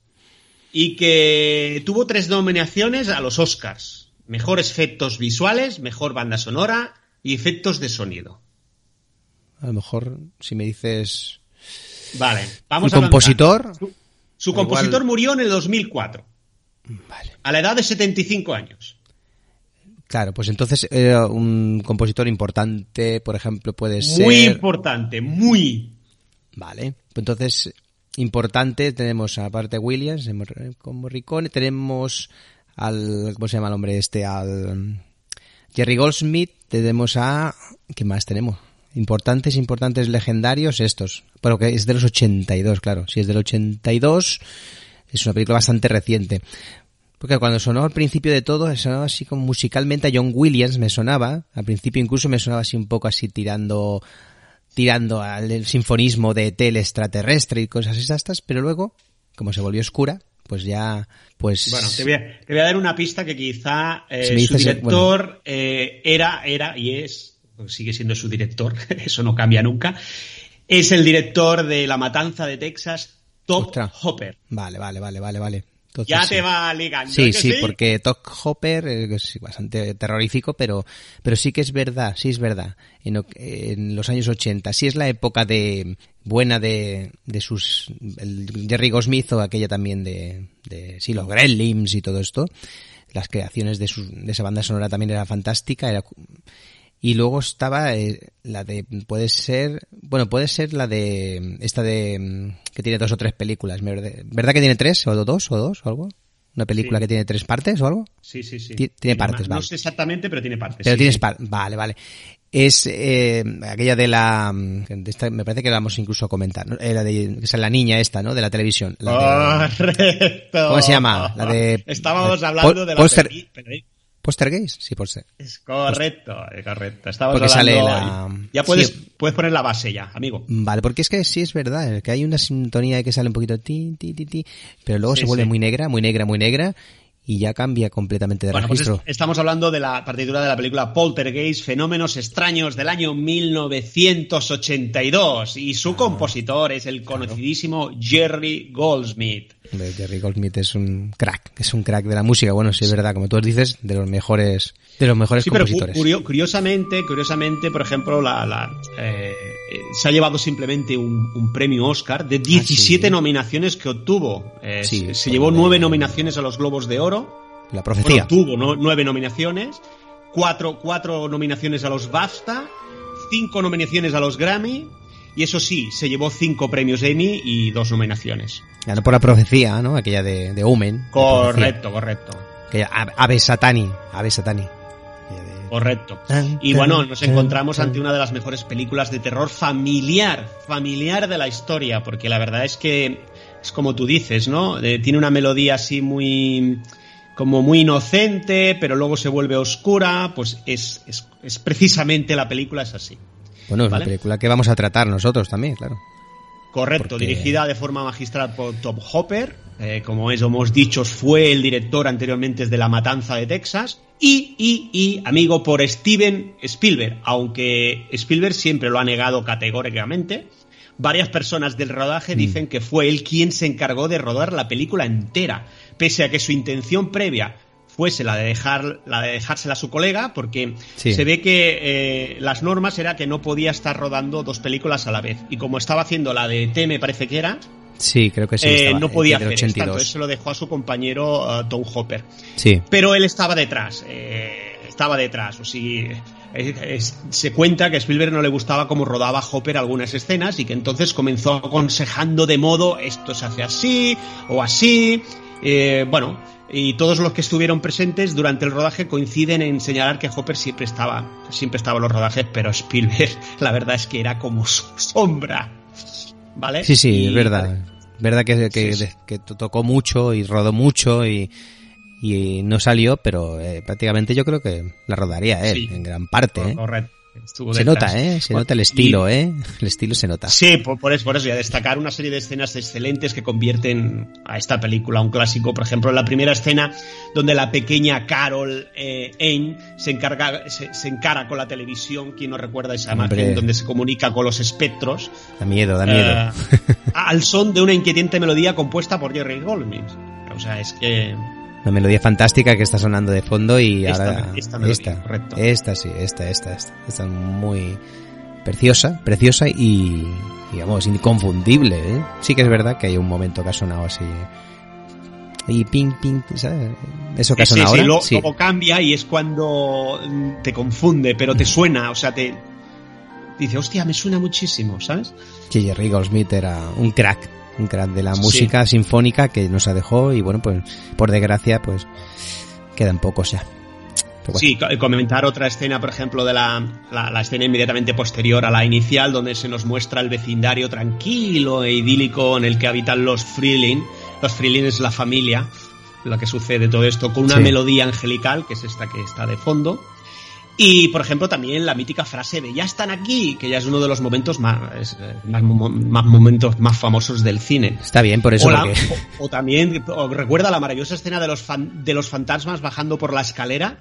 Y que tuvo tres nominaciones a los Oscars. Mejor efectos visuales, mejor banda sonora y efectos de sonido. A lo mejor si me dices Vale, vamos ¿Un a compositor? Su, su Igual- compositor murió en el 2004. A la edad de 75 años. Claro, pues entonces era un compositor importante, por ejemplo, puede ser. Muy importante, muy. Vale, pues entonces importante tenemos aparte Williams, con Morricone, tenemos al ¿cómo se llama el hombre este? Al Jerry Goldsmith, tenemos a ¿qué más tenemos? Importantes, importantes legendarios estos. Bueno, que es de los 82, claro. Si es del 82, es una película bastante reciente. Porque cuando sonó al principio de todo, sonaba así como musicalmente a John Williams, me sonaba. Al principio incluso me sonaba así un poco así tirando tirando al sinfonismo de tel extraterrestre y cosas estas, pero luego, como se volvió oscura, pues ya, pues... Bueno, te voy a, te voy a dar una pista que quizá eh, Si su director eh, era, era y es, sigue siendo su director, eso no cambia nunca, es el director de La Matanza de Texas, Top Hopper. Vale, vale, vale, vale, vale. Entonces, ya sí. te va ligando. Sí, ¿eh que sí, porque Top Hopper eh, es bastante terrorífico, pero, pero sí que es verdad, sí es verdad. En, en los años 80, sí es la época de buena de, de sus Jerry Goldsmith o aquella también de, de sí, los Gremlins y todo esto. Las creaciones de, sus, de esa banda sonora también era fantástica. Era, y luego estaba eh, la de, puede ser, bueno, puede ser la de, esta de, mm, que tiene dos o tres películas, ¿verdad, ¿verdad que tiene tres o dos o dos o algo? Una película Sí. que tiene tres partes o algo? Sí, sí, sí. Ti- tiene partes, No vale. sé exactamente, pero tiene partes. Pero sí, tienes sí. par- vale, vale. Es eh, aquella de la, mm, de esta- me parece que la vamos incluso a comentar, ¿no? Eh, la de, la niña esta, ¿no? De la televisión. La de- Correcto. ¿Cómo se llama? La de- Estábamos la- hablando de la Poster- ¿Postergays? Sí, Poster. Es correcto, es correcto. Porque sale hablando- la- Ya puedes, sí. puedes poner la base ya, amigo. Vale, porque es que sí es verdad, que hay una sintonía que sale un poquito ti, ti, ti, ti, pero luego Sí, se vuelve sí. muy negra, muy negra, muy negra, y ya cambia completamente de Bueno, pues es- registro. estamos hablando de la partitura de la película Poltergeist, Fenómenos extraños del año 1982 y su compositor es el conocidísimo Jerry Goldsmith. Jerry Goldsmith es un crack, es un crack de la música, bueno, sí es verdad, como tú dices, de los mejores, de los mejores Sí, pero compositores. curio- curiosamente, curiosamente, por ejemplo, la, la, eh, se ha llevado simplemente un, un premio Oscar de 17 nominaciones que obtuvo. Eh, Ah, Sí, se, llevó nueve nominaciones a los Globos de Oro. La profecía. Bueno, tuvo ¿no? nueve nominaciones, cuatro, cuatro nominaciones a los BAFTA, cinco nominaciones a los Grammy, y eso sí, se llevó cinco premios Emmy y dos nominaciones. Ganó por la profecía, ¿no? Aquella de, de Omen. Correcto, correcto. Aquella Ave Satani, Ave Satani. Correcto. Y bueno, nos encontramos ante una de las mejores películas de terror familiar, familiar de la historia, porque la verdad es que es como tú dices, ¿no? Eh, tiene una melodía así muy como muy inocente, pero luego se vuelve oscura, pues es, es, es precisamente la película es así. Bueno, es ¿Vale? una película que vamos a tratar nosotros también, claro. Correcto, Porque- dirigida de forma magistral por Top Hopper, eh, como es, hemos dicho, fue el director anteriormente de La Matanza de Texas, y, y, y, amigo, por Steven Spielberg, aunque Spielberg siempre lo ha negado categóricamente, varias personas del rodaje Mm. dicen que fue él quien se encargó de rodar la película entera, pese a que su intención previa fuese la de dejar la de dejársela a su colega porque Sí. se ve que eh, las normas era que no podía estar rodando dos películas a la vez y como estaba haciendo la de T me parece que era Sí, creo que sí. eh, estaba, no podía hacer esto, 82. entonces se lo dejó a su compañero eh, Tom Hopper Sí. pero él estaba detrás, eh, estaba detrás, o sea, es- se cuenta que Spielberg no le gustaba cómo rodaba Hopper algunas escenas y que entonces comenzó aconsejando de modo esto se hace así o así, eh, bueno, y todos los que estuvieron presentes durante el rodaje coinciden en señalar que Hopper siempre estaba, siempre estaba en los rodajes, pero Spielberg la verdad es que era como su sombra, ¿vale? Sí, sí, Y- es verdad. Verdad que, que, Sí, sí. que tocó mucho y rodó mucho y, y no salió, pero eh, prácticamente yo creo que la rodaría él, Sí. en gran parte. ¿eh? Correcto. Estuvo Se detrás. nota, ¿eh? Se Bueno, nota el y- estilo, ¿eh? El estilo se nota. Sí, por, por eso, por eso, y a destacar una serie de escenas excelentes que convierten a esta película un clásico. Por ejemplo, la primera escena donde la pequeña Carol eh, Ain se, encarga, se, se encara con la televisión, quien no recuerda esa Hombre. imagen, donde se comunica con los espectros, Da miedo, da miedo. eh, al son de una inquietante melodía compuesta por Jerry Goldsmith. O sea, es que Una melodía fantástica que está sonando de fondo y Esta- ahora esta melodía, esta, correcto. esta sí, esta, esta, esta, esta es muy preciosa, preciosa y digamos inconfundible, ¿eh? Sí que es verdad que hay un momento que ha sonado así y ping ping, ¿sabes? Eso que ha Sí, sonado sí, ahora, luego, sí. luego cambia y es cuando te confunde, pero te suena, o sea, te dice, hostia, me suena muchísimo, ¿sabes? Sí, Jerry Goldsmith era un crack, un crack de la Sí. música sinfónica que nos dejó y bueno, pues por desgracia pues quedan pocos ya. Bueno. Sí, co- comentar otra escena, por ejemplo, de la, la, la escena inmediatamente posterior a la inicial, donde se nos muestra el vecindario tranquilo e idílico en el que habitan los Freeling. Los Freeling es la familia, la que sucede todo esto, con una Sí. melodía angelical, que es esta que está de fondo. Y, por ejemplo, también la mítica frase de ya están aquí, que ya es uno de los momentos más, eh, más, más momentos más famosos del cine. Está bien por eso O, la- porque o- o también o recuerda la maravillosa escena de los, fan- de los fantasmas bajando por la escalera.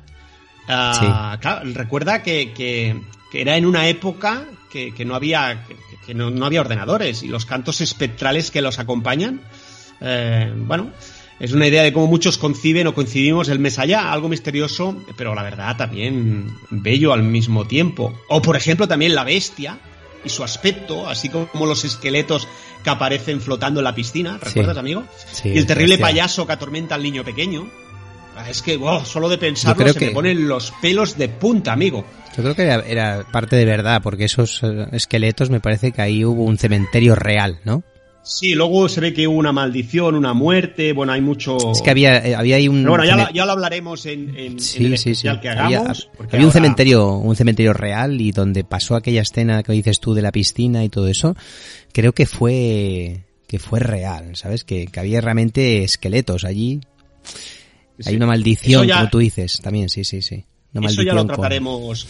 Ah, claro, recuerda que, que- que era en una época que, que no había que, que no, no había ordenadores y los cantos espectrales que los acompañan. eh, bueno, es una idea de cómo muchos conciben o coincidimos el mes allá, algo misterioso, pero la verdad también bello al mismo tiempo. O por ejemplo también la bestia y su aspecto, así como los esqueletos que aparecen flotando en la piscina, ¿recuerdas, Sí. amigo? Sí, y el terrible bestia. payaso que atormenta al niño pequeño. Ah, Es que, wow, solo de pensarlo creo se que- me ponen los pelos de punta, amigo. Yo creo que era, era parte de verdad, porque esos eh, esqueletos me parece que ahí hubo un cementerio real, ¿no? Sí, luego se ve que hubo una maldición, una muerte, bueno, hay mucho... Es que había, eh, había ahí un... Pero bueno, ya, lo, ya lo hablaremos en, en- en Sí, el sí, sí. especial que Había, hagamos. había un ahora- cementerio, un cementerio real y donde pasó aquella escena que dices tú de la piscina y todo eso, creo que fue que fue real, ¿sabes? Que, que había realmente esqueletos allí. Sí. Hay una maldición, ya- como tú dices, también, sí, sí, sí. Una Eso ya lo con- trataremos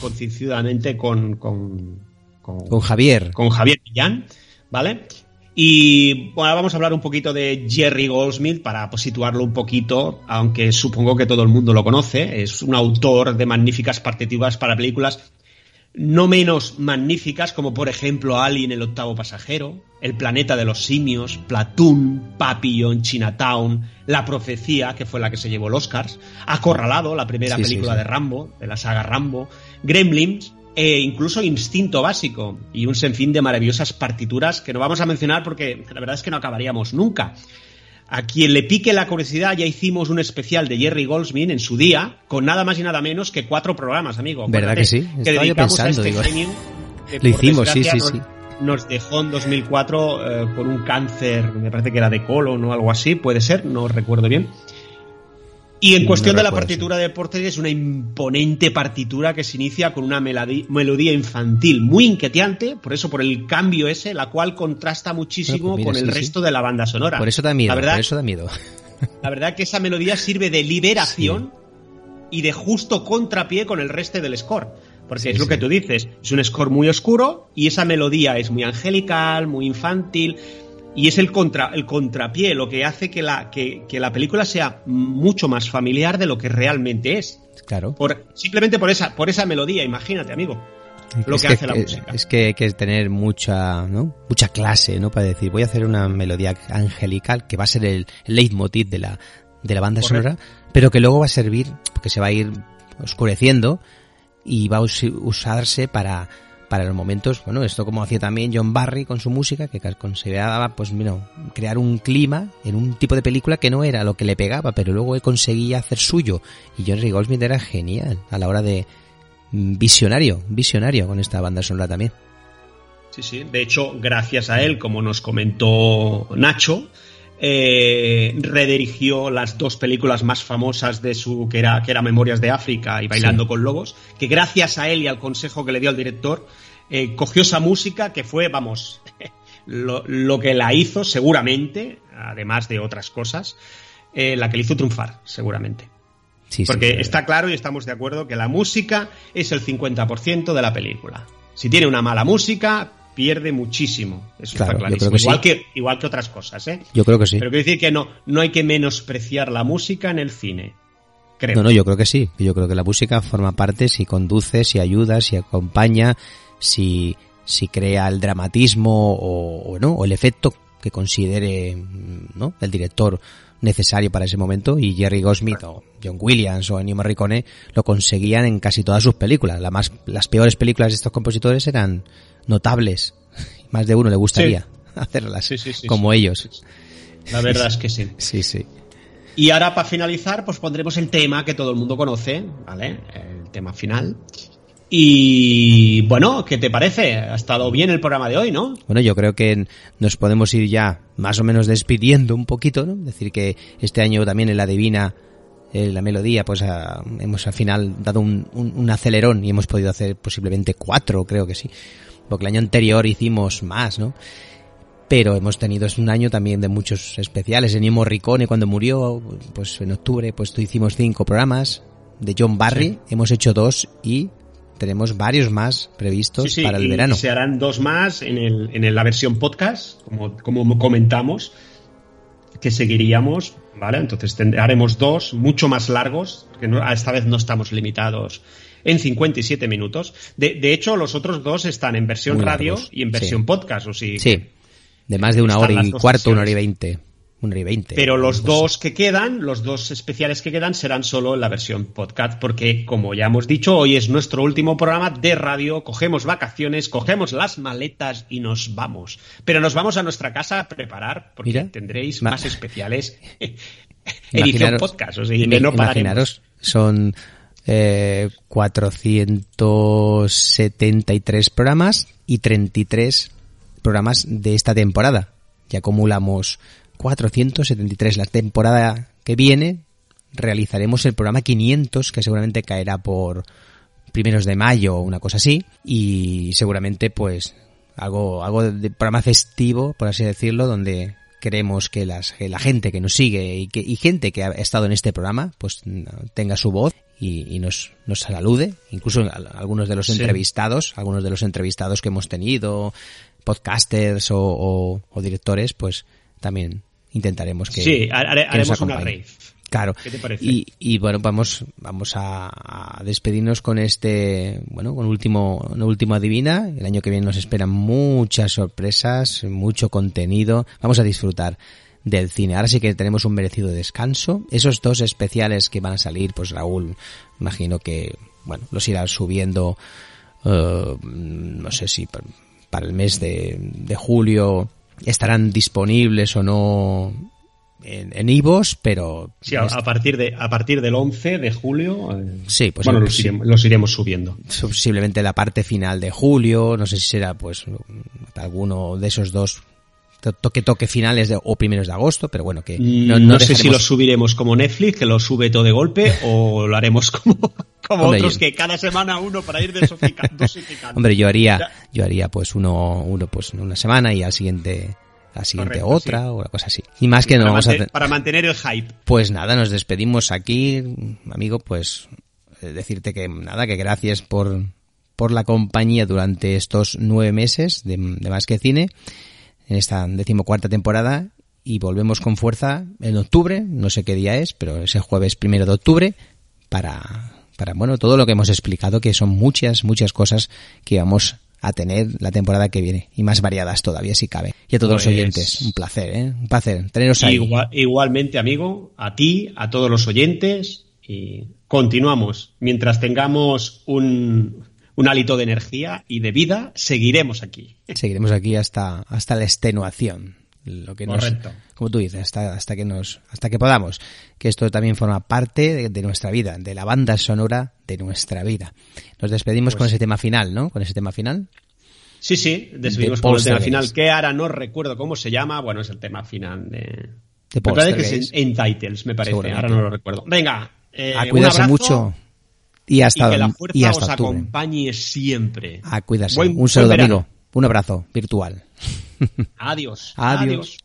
con, con, con, con Javier. con Javier Millán, ¿vale? Y bueno, vamos a hablar un poquito de Jerry Goldsmith para pues, situarlo un poquito, aunque supongo que todo el mundo lo conoce. Es un autor de magníficas partituras para películas no menos magníficas como por ejemplo Alien el octavo pasajero, El planeta de los simios, Platoon, Papillon, Chinatown, La profecía, que fue la que se llevó el Oscars, Acorralado, la primera Sí, sí, película sí. de Rambo, de la saga Rambo, Gremlins, e incluso Instinto Básico y un sinfín de maravillosas partituras que no vamos a mencionar porque la verdad es que no acabaríamos nunca. A quien le pique la curiosidad, ya hicimos un especial de Jerry Goldsmith en su día, con nada más y nada menos que cuatro programas, amigo. ¿Verdad que sí? Yo dedicamos a pensando, este digo. genio que, Lo hicimos, sí, sí, nos- sí. Nos dejó en 2004 eh, con un cáncer, me parece que era de colon o algo así, puede ser, no recuerdo bien. Y en No cuestión de la partitura de Porter es una imponente partitura que se inicia con una melodía infantil muy inquietante, por eso por el cambio ese, la cual contrasta muchísimo Pues mira, con el sí, sí. resto de la banda sonora. Por eso da miedo, La verdad, por eso da miedo. la verdad que esa melodía sirve de liberación y de justo contrapié con el resto del score. Porque es lo que tú dices, es un score muy oscuro y esa melodía es muy angelical, muy infantil y es el contra el contrapié lo que hace que la que, que la película sea mucho más familiar de lo que realmente es. Claro. Por, simplemente por esa por esa melodía, imagínate, amigo. Lo es que, hace la música. Es que hay que tener mucha, ¿no? Mucha clase, ¿no? Para decir, voy a hacer una melodía angelical que va a ser el, el leitmotiv de la, de la banda Correcto. sonora, pero que luego va a servir, porque se va a ir oscureciendo y va a us- usarse para, para los momentos, bueno, esto como hacía también John Barry con su música, que consideraba, pues, mira, crear un clima en un tipo de película que no era lo que le pegaba, pero luego él conseguía hacer suyo. Y Jerry Goldsmith era genial a la hora de mm, visionario, visionario con esta banda sonora también. Sí, sí. De hecho, gracias a él, como nos comentó Nacho, eh, redirigió las dos películas más famosas de su que era, que era Memorias de África y Bailando Sí. con Lobos, que gracias a él y al consejo que le dio al director, eh, cogió esa música que fue, vamos, lo, lo que la hizo seguramente, además de otras cosas, eh, la que le hizo triunfar, seguramente. Sí, Porque es está claro y estamos de acuerdo que la música es el 50% de la película. Si tiene una mala música, pierde muchísimo. Eso Claro, está clarísimo. que igual, sí. que, igual que otras cosas, ¿eh? Yo creo que sí. Pero quiero decir que no, no hay que menospreciar la música en el cine. Creo. No, no, yo creo que sí. Yo creo que la música forma parte si conduce, si ayuda, si acompaña, si, si crea el dramatismo o, o no, o el efecto que considere mm, ¿no? el director necesario para ese momento y Jerry Goldsmith o John Williams o Ennio Morricone lo conseguían en casi todas sus películas. La más, las peores películas de estos compositores eran notables. Más de uno le gustaría hacerlas Sí, sí, sí, como sí. ellos. La verdad es que sí. Sí, sí. Y ahora para finalizar, pues pondremos el tema que todo el mundo conoce, ¿vale? El tema final. Y bueno, ¿qué te parece? Ha estado bien el programa de hoy, ¿no? Bueno, yo creo que nos podemos ir ya más o menos despidiendo un poquito, ¿no? Decir que este año también en la Divina, eh, la melodía, pues ah, hemos al final dado un, un- un acelerón y hemos podido hacer posiblemente cuatro, creo que sí. Porque el año anterior hicimos más, ¿no? Pero hemos tenido es un año también de muchos especiales. Ennio Morricone cuando murió, pues en octubre, pues tú hicimos cinco programas. De John Barry hemos hecho dos y tenemos varios más previstos Sí, sí, para el y verano. Se harán dos más en, el, en la versión podcast, como, como comentamos, que seguiríamos, ¿vale? Entonces haremos dos mucho más largos, que no- esta vez no estamos limitados en 57 minutos. De, de hecho, los otros dos están en versión Muy radio largos, y en versión sí. podcast, o sí. Sí, de más de una hora y cuarto, una hora y veinte. Y. Pero los Pues, dos que quedan, los dos especiales que quedan, serán solo en la versión podcast, porque como ya hemos dicho, hoy es nuestro último programa de radio, cogemos vacaciones, cogemos las maletas y nos vamos. Pero nos vamos a nuestra casa a preparar, porque Mira, tendréis más especiales. Edición podcast, o sea, no imaginaros, son eh, 473 programas y 33 programas de esta temporada. Ya acumulamos 473. La temporada que viene realizaremos el programa 500, que seguramente caerá por primeros de mayo o una cosa así. Y seguramente, pues, algo, algo de programa festivo, por así decirlo, donde queremos que, las, que la gente que nos sigue y, que, y gente que ha estado en este programa, pues tenga su voz y, y nos, nos salude. Incluso al- algunos de los Sí. entrevistados, algunos de los entrevistados que hemos tenido, podcasters o, o- o directores, pues también intentaremos que, Sí, hare- que nos haremos una rave. Claro. ¿Qué te parece? Y, y bueno, vamos, vamos a, a despedirnos con este, bueno, con último, una última divina. El año que viene nos esperan muchas sorpresas, mucho contenido. Vamos a disfrutar del cine. Ahora sí que tenemos un merecido descanso. Esos dos especiales que van a salir, pues Raúl, imagino que, bueno, los irá subiendo, eh, no sé si pa- para el mes de, de julio estarán disponibles o no en, iVoox, pero Sí, a, a partir de, a partir del 11 de julio. eh, Sí, pues bueno, los, iremos, los iremos subiendo. posiblemente la parte final de julio, no sé si será pues alguno de esos dos toque toque finales de, o primeros de agosto, pero bueno que No, no, no sé si lo subiremos como Netflix, que lo sube todo de golpe, o lo haremos como, como Hombre, otros yo- que cada semana uno para ir dosifica- dosificando. Hombre, yo haría yo haría pues uno uno pues una semana y al siguiente al siguiente Correcto, otra sí. o una cosa así. Y más que no para, vamos a manten- hacer- para mantener el hype. Pues nada, nos despedimos aquí, amigo, pues eh, decirte que nada, que gracias por, por la compañía durante estos nueve meses de, de Más que Cine, en esta decimocuarta temporada, y volvemos con fuerza en octubre, no sé qué día es, pero ese jueves primero de octubre, para, para bueno, todo lo que hemos explicado, que son muchas, muchas cosas que vamos a tener la temporada que viene, y más variadas todavía si cabe. Y a todos Pues- los oyentes, un placer, ¿eh? Un placer teneros ahí. Igual- igualmente, amigo, a ti, a todos los oyentes, y continuamos. Mientras tengamos un, un hálito de energía y de vida, seguiremos aquí. seguiremos aquí hasta hasta la extenuación lo que nos, Correcto. como tú dices hasta hasta que nos hasta que podamos que esto también forma parte de, de nuestra vida de la banda sonora de nuestra vida nos despedimos Pues con ese tema final no con ese tema final Sí, sí, decidimos De con el tema final, que ahora no recuerdo cómo se llama. Bueno, es el tema final de. De me parece que es en, en Titles, me parece. Ahora no lo recuerdo. Venga, eh, a un cuidarse abrazo mucho y hasta y que la y fuerza hasta os octubre acompañe siempre. a cuidarse Buen- un saludo amigo un abrazo virtual Adiós. Adiós.